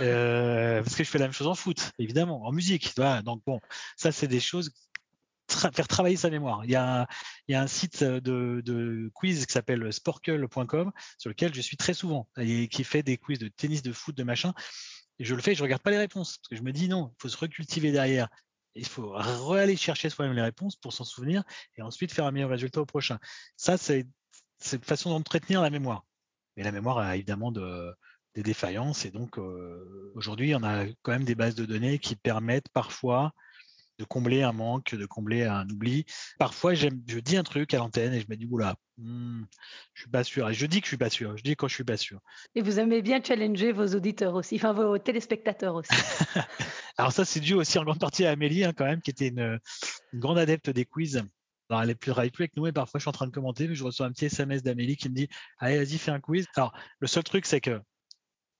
euh, parce que je fais la même chose en foot, évidemment, en musique. Donc bon, ça, c'est des choses faire travailler sa mémoire. Il y a, un site de, de quiz qui s'appelle sporkle.com sur lequel je suis très souvent et qui fait des quiz de tennis, de foot, de machin. Je le fais, je regarde pas les réponses parce que je me dis non, il faut se recultiver derrière. Il faut aller chercher soi-même les réponses pour s'en souvenir et ensuite faire un meilleur résultat au prochain. Ça, c'est une façon d'entretenir la mémoire. Mais la mémoire a évidemment de, des défaillances et donc euh, aujourd'hui, on a quand même des bases de données qui permettent parfois de combler un manque, de combler un oubli. Parfois, je dis un truc à l'antenne et je me dis, oula, hmm, je suis pas sûr. Et je dis que je suis pas sûr. Je dis quand je suis pas sûr. Et vous aimez bien challenger vos auditeurs aussi, enfin vos téléspectateurs aussi. Alors ça, c'est dû aussi en grande partie à Amélie, hein, quand même, qui était une, grande adepte des quiz. Alors, elle est plus, plus avec nous et parfois je suis en train de commenter, mais je reçois un petit SMS d'Amélie qui me dit Allez, vas-y, fais un quiz. Alors, le seul truc, c'est que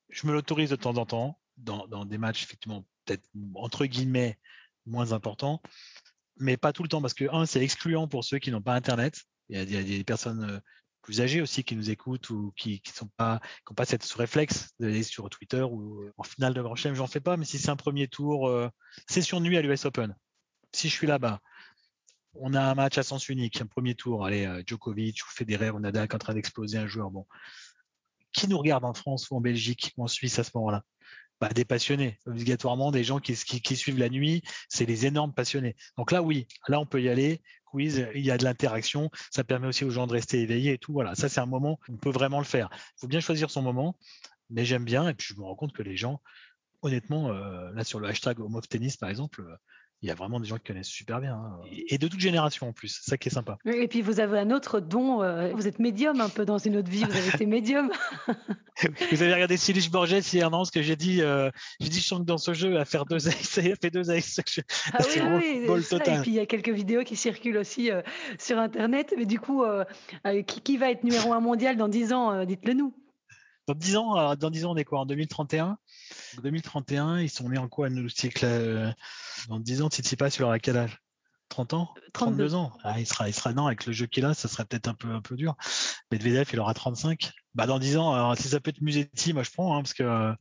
je me l'autorise de temps en temps, dans, dans, des matchs effectivement peut-être entre guillemets moins important, mais pas tout le temps parce que un, c'est excluant pour ceux qui n'ont pas Internet. Il y, a, des personnes euh, plus âgés aussi qui nous écoutent ou qui qui pas qui ont pas cette ce réflexe d'aller sur Twitter ou en finale de Grand Chelem, j'en fais pas. Mais si c'est un premier tour, euh, session de nuit à l'US Open, si je suis là-bas, on a un match à sens unique, un premier tour, allez, euh, Djokovic ou Federer ou Nadal qui est en train d'exploser un joueur. Bon, qui nous regarde en France ou en Belgique ou en Suisse à ce moment-là? Bah, des passionnés, obligatoirement des gens qui, suivent la nuit, c'est les énormes passionnés. Donc là, oui, là on peut y aller. Quiz, il y a de l'interaction, ça permet aussi aux gens de rester éveillés et tout. Voilà, ça c'est un moment où on peut vraiment le faire. Il faut bien choisir son moment, mais j'aime bien et puis je me rends compte que les gens, honnêtement, euh, là sur le hashtag Home of Tennis par exemple, il y a vraiment des gens qui connaissent super bien. Hein. Et de toute génération en plus, c'est ça qui est sympa. Et puis vous avez un autre don, euh, vous êtes médium un peu dans une autre vie, vous avez été médium. vous avez regardé Silich Borges hier, non Ce que j'ai dit, euh, j'ai dit je sens que dans ce jeu, à faire deux aces, il a fait deux aces. Ah oui, oui, total. Et puis il y a quelques vidéos qui circulent aussi euh, sur Internet. Mais du coup, qui, qui, va être numéro un mondial dans 10 ans Dites-le nous. Dans 10 ans, dans 10 ans, on est quoi En 2031 2031, ils sont nés en quoi, nous, cycle Dans 10 ans, Tsitsipas, il aura quel âge? 30 ans? 32 ans. Ah, il sera, il sera, non, avec le jeu qu'il a, ça serait peut-être un peu, un peu dur. Medvedev, il aura 35. Bah, dans 10 ans, alors, si ça peut être Musetti, moi, je prends, hein, parce que euh,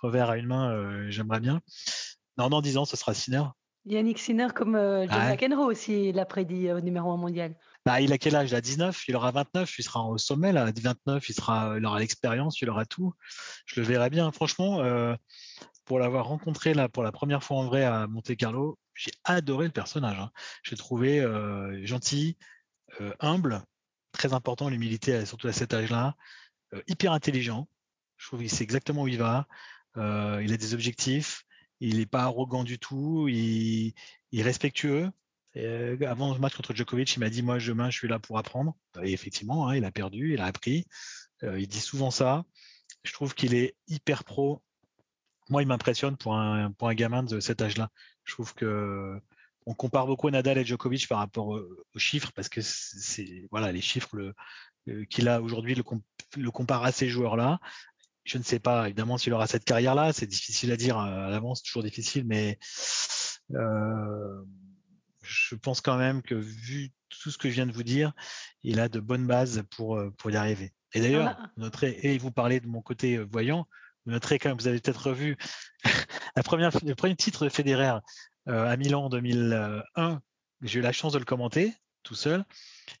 revers à une main, euh, j'aimerais bien. Non, dans 10 ans, ce sera Sinner. Yannick Sinner, comme euh, John McEnroe aussi, l'a prédit au numéro 1 mondial. Bah, il a quel âge? Il a 19, il aura 29, il sera au sommet là. À 29, il aura l'expérience, il aura tout. Je le verrai bien. Franchement, euh, pour l'avoir rencontré là pour la première fois en vrai à Monte Carlo, j'ai adoré le personnage. Hein. J'ai trouvé euh, gentil, euh, humble, très important l'humilité, surtout à cet âge-là, hyper intelligent. Je trouve qu'il sait exactement où il va. Il a des objectifs. Il n'est pas arrogant du tout. Il est respectueux. Euh, avant le match contre Djokovic, il m'a dit moi demain je suis là pour apprendre. Et effectivement, hein, il a perdu, il a appris. Euh, il dit souvent ça. Je trouve qu'il est hyper pro. Moi, il m'impressionne pour un pour gamin de cet âge-là. Je trouve que on compare beaucoup Nadal et Djokovic par rapport aux, chiffres parce que c'est voilà les chiffres euh, qu'il a aujourd'hui le, le compare à ces joueurs-là. Je ne sais pas évidemment s'il aura cette carrière-là. C'est difficile à dire à l'avance, toujours difficile, mais euh, je pense quand même que vu tout ce que je viens de vous dire, il a de bonnes bases pour, euh, pour y arriver. Et d'ailleurs, notre et vous parlez de mon côté euh, voyant, notre quand même, vous avez peut-être revu la première, le premier titre de Federer euh, à Milan en 2001. J'ai eu la chance de le commenter tout seul.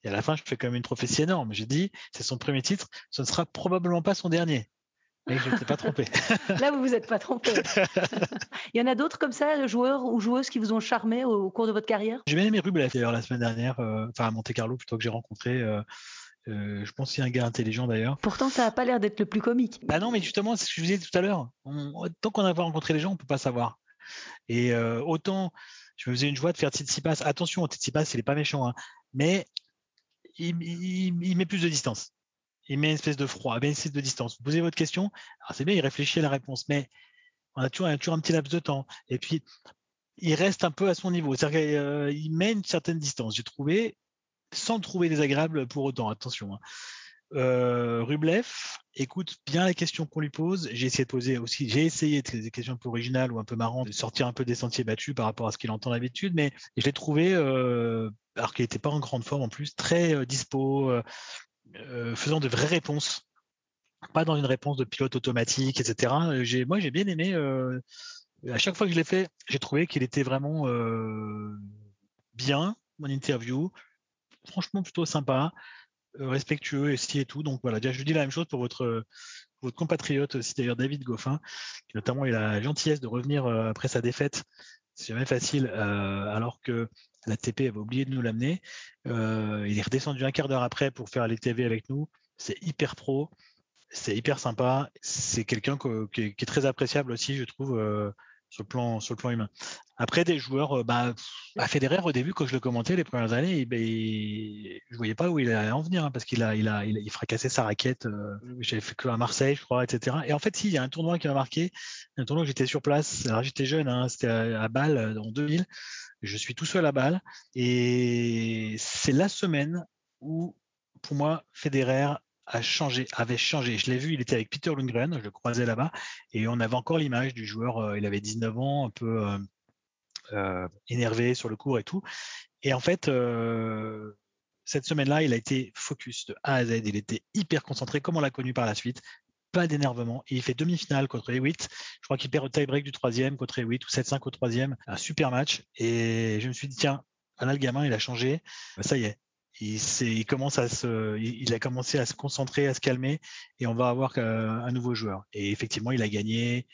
Et à la fin, je fais quand même une prophétie énorme. J'ai dit, c'est son premier titre, ce ne sera probablement pas son dernier. Mais je ne t'ai pas trompé. Là, vous vous êtes pas trompé. Il y en a d'autres comme ça, joueurs ou joueuses qui vous ont charmé au, cours de votre carrière? J'ai bien aimé Rublev d'ailleurs la semaine dernière, euh, enfin à Monte Carlo plutôt que j'ai rencontré. Euh, euh, je pense qu'il y a un gars intelligent d'ailleurs. Pourtant, ça n'a pas l'air d'être le plus comique. Bah non, mais justement, c'est ce que je vous disais tout à l'heure. Tant qu'on n'a pas rencontré les gens, on peut pas savoir. Et autant, je me faisais une joie de faire Tsitsipas. Attention, Tsitsipas, il est pas méchant, hein, mais il, il, met plus de distance il met une espèce de froid, il met une espèce de distance. Vous posez votre question, alors c'est bien, il réfléchit à la réponse, mais on a toujours, toujours un petit laps de temps. Et puis, il reste un peu à son niveau. C'est-à-dire qu'il euh, met une certaine distance, j'ai trouvé, sans le trouver désagréable pour autant, attention. Hein. Euh, Rublev écoute bien les questions qu'on lui pose. J'ai essayé de poser aussi, j'ai essayé des questions un peu originales ou un peu marrantes, de sortir un peu des sentiers battus par rapport à ce qu'il entend d'habitude, mais je l'ai trouvé, euh, alors qu'il n'était pas en grande forme en plus, très dispo, euh, faisant de vraies réponses, pas dans une réponse de pilote automatique, etc. Euh, moi, j'ai bien aimé. Euh, à chaque fois que je l'ai fait, j'ai trouvé qu'il était vraiment bien, mon interview, franchement plutôt sympa, respectueux et et tout. Donc voilà, je dis la même chose pour votre compatriote aussi d'ailleurs David Goffin, qui notamment a la gentillesse de revenir après sa défaite. C'est jamais facile, alors que la TP avait oublié de nous l'amener. Euh, il est redescendu un quart d'heure après pour faire les TV avec nous. C'est hyper pro, c'est hyper sympa. C'est quelqu'un qui, est très appréciable aussi, je trouve, euh, sur le plan sur le plan humain. Après des joueurs, euh, bah, à Federer au début quand je le commentais les premières années, je ben, je voyais pas où il allait en venir hein, parce qu'il a il a il, fracassait sa raquette. J'avais fait que à Marseille, je crois, etc. Et en fait, il y a un tournoi qui m'a marqué, un tournoi où j'étais sur place. Alors j'étais jeune, hein, c'était à, à Bâle en 2000. Je suis tout seul à balle et c'est la semaine où, pour moi, Federer a changé, avait changé. Je l'ai vu, il était avec Peter Lundgren, je le croisais là-bas, et on avait encore l'image du joueur, euh, il avait 19 ans, un peu euh, euh, énervé sur le cours et tout. Et en fait, cette semaine-là, il a été focus de A à Z, il était hyper concentré, comme on l'a connu par la suite. Pas d'énervement. il fait demi-finale contre Hewitt. Je crois qu'il perd au tie-break du troisième contre Hewitt ou 7-5 au troisième. Un super match. Et je me suis dit, tiens, là, gamin, il a changé. Ça y est, il, commence à se, il, a commencé à se concentrer, à se calmer, et on va avoir un nouveau joueur. Et effectivement, il a gagné.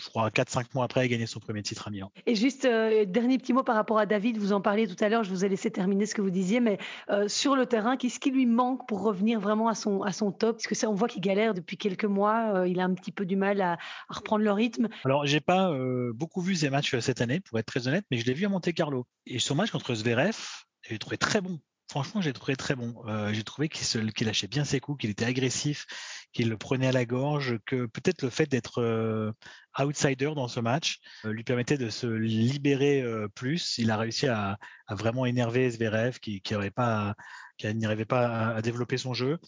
Je crois 4-5 mois après, il a gagné son premier titre à Milan. Et juste, euh, dernier petit mot par rapport à David, vous en parliez tout à l'heure, je vous ai laissé terminer ce que vous disiez, mais euh, sur le terrain, qu'est-ce qui lui manque pour revenir vraiment à son, à son top? Parce que ça, on voit qu'il galère depuis quelques mois, euh, il a un petit peu du mal à, reprendre le rythme. Alors, j'ai pas beaucoup vu ses matchs cette année, pour être très honnête, mais je l'ai vu à Monte Carlo. Et son match contre Zverev, j'ai trouvé très bon. Franchement, j'ai trouvé très bon. Euh, j'ai trouvé qu'il lâchait bien ses coups, qu'il était agressif, qu'il le prenait à la gorge, que peut-être le fait d'être euh, outsider dans ce match euh, lui permettait de se libérer plus. Il a réussi à, vraiment énerver Zverev, qui, qui n'arrivait pas à, développer son jeu.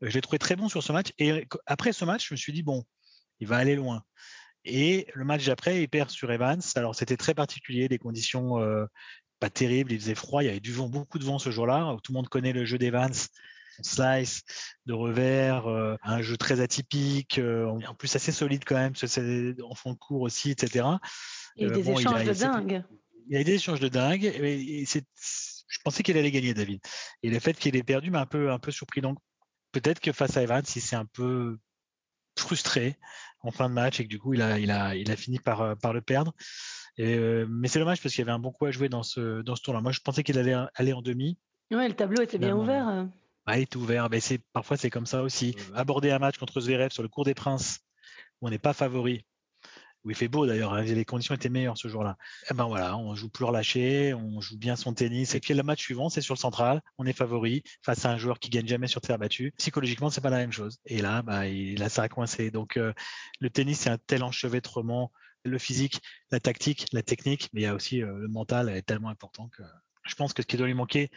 je l'ai trouvé très bon sur ce match. Et après ce match, je me suis dit bon, il va aller loin. Et le match d'après, il perd sur Evans. Alors c'était très particulier, des conditions pas terrible, il faisait froid, il y avait du vent, beaucoup de vent ce jour-là. Tout le monde connaît le jeu d'Evans, slice de revers, euh, un jeu très atypique, euh, en plus assez solide quand même, en fond de cours aussi, etc. Il y a eu euh, des échanges de dingue. Il y a eu des échanges de dingue. Et, je pensais qu'il allait gagner, David. Et le fait qu'il ait perdu m'a un peu, un peu surpris. Donc peut-être que face à Evans, il s'est un peu frustré en fin de match et que du coup il a, il a, il a fini par, par le perdre. Euh, mais c'est dommage parce qu'il y avait un bon coup à jouer dans ce, dans ce tour-là. Moi, je pensais qu'il allait aller en demi. Ouais, le tableau était bien ouvert. Ouais, il est ouvert. Mais c'est, parfois, c'est comme ça aussi. Aborder un match contre Zverev sur le cours des Princes, où on n'est pas favori, où il fait beau d'ailleurs, hein, les conditions étaient meilleures ce jour-là. Et eh ben voilà, on joue plus relâché, on joue bien son tennis. Et puis le match suivant, c'est sur le central, on est favori face à un joueur qui gagne jamais sur terre battue. Psychologiquement, c'est pas la même chose. Et là, bah, il, là, ça a coincé. Donc euh, le tennis, c'est un tel enchevêtrement le physique, la tactique, la technique, mais il y a aussi euh, le mental est tellement important que je pense que ce qui doit lui manquer,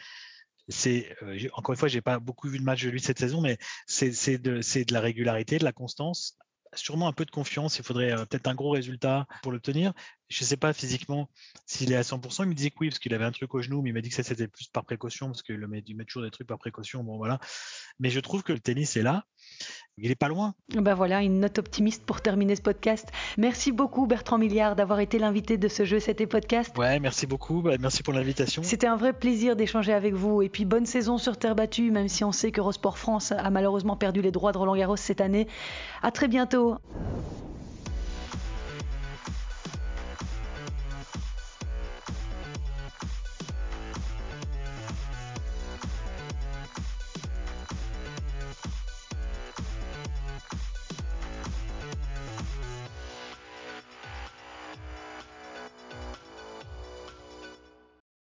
c'est euh, encore une fois, j'ai pas beaucoup vu de match de lui cette saison, mais c'est de, la régularité, de la constance, sûrement un peu de confiance. Il faudrait euh, peut-être un gros résultat pour l'obtenir. Je ne sais pas physiquement s'il est à 100%. Il me disait que oui, parce qu'il avait un truc au genou, mais il m'a dit que ça c'était plus par précaution, parce qu'il met, met toujours des trucs par précaution. Bon, voilà. Mais je trouve que le tennis est là. Il est pas loin. Ben voilà, une note optimiste pour terminer ce podcast. Merci beaucoup Bertrand Milliard d'avoir été l'invité de ce jeu C'était Podcast. Ouais, merci beaucoup. Bah, merci pour l'invitation. C'était un vrai plaisir d'échanger avec vous. Et puis bonne saison sur terre battue, même si on sait que Eurosport France a malheureusement perdu les droits de Roland Garros cette année. À très bientôt.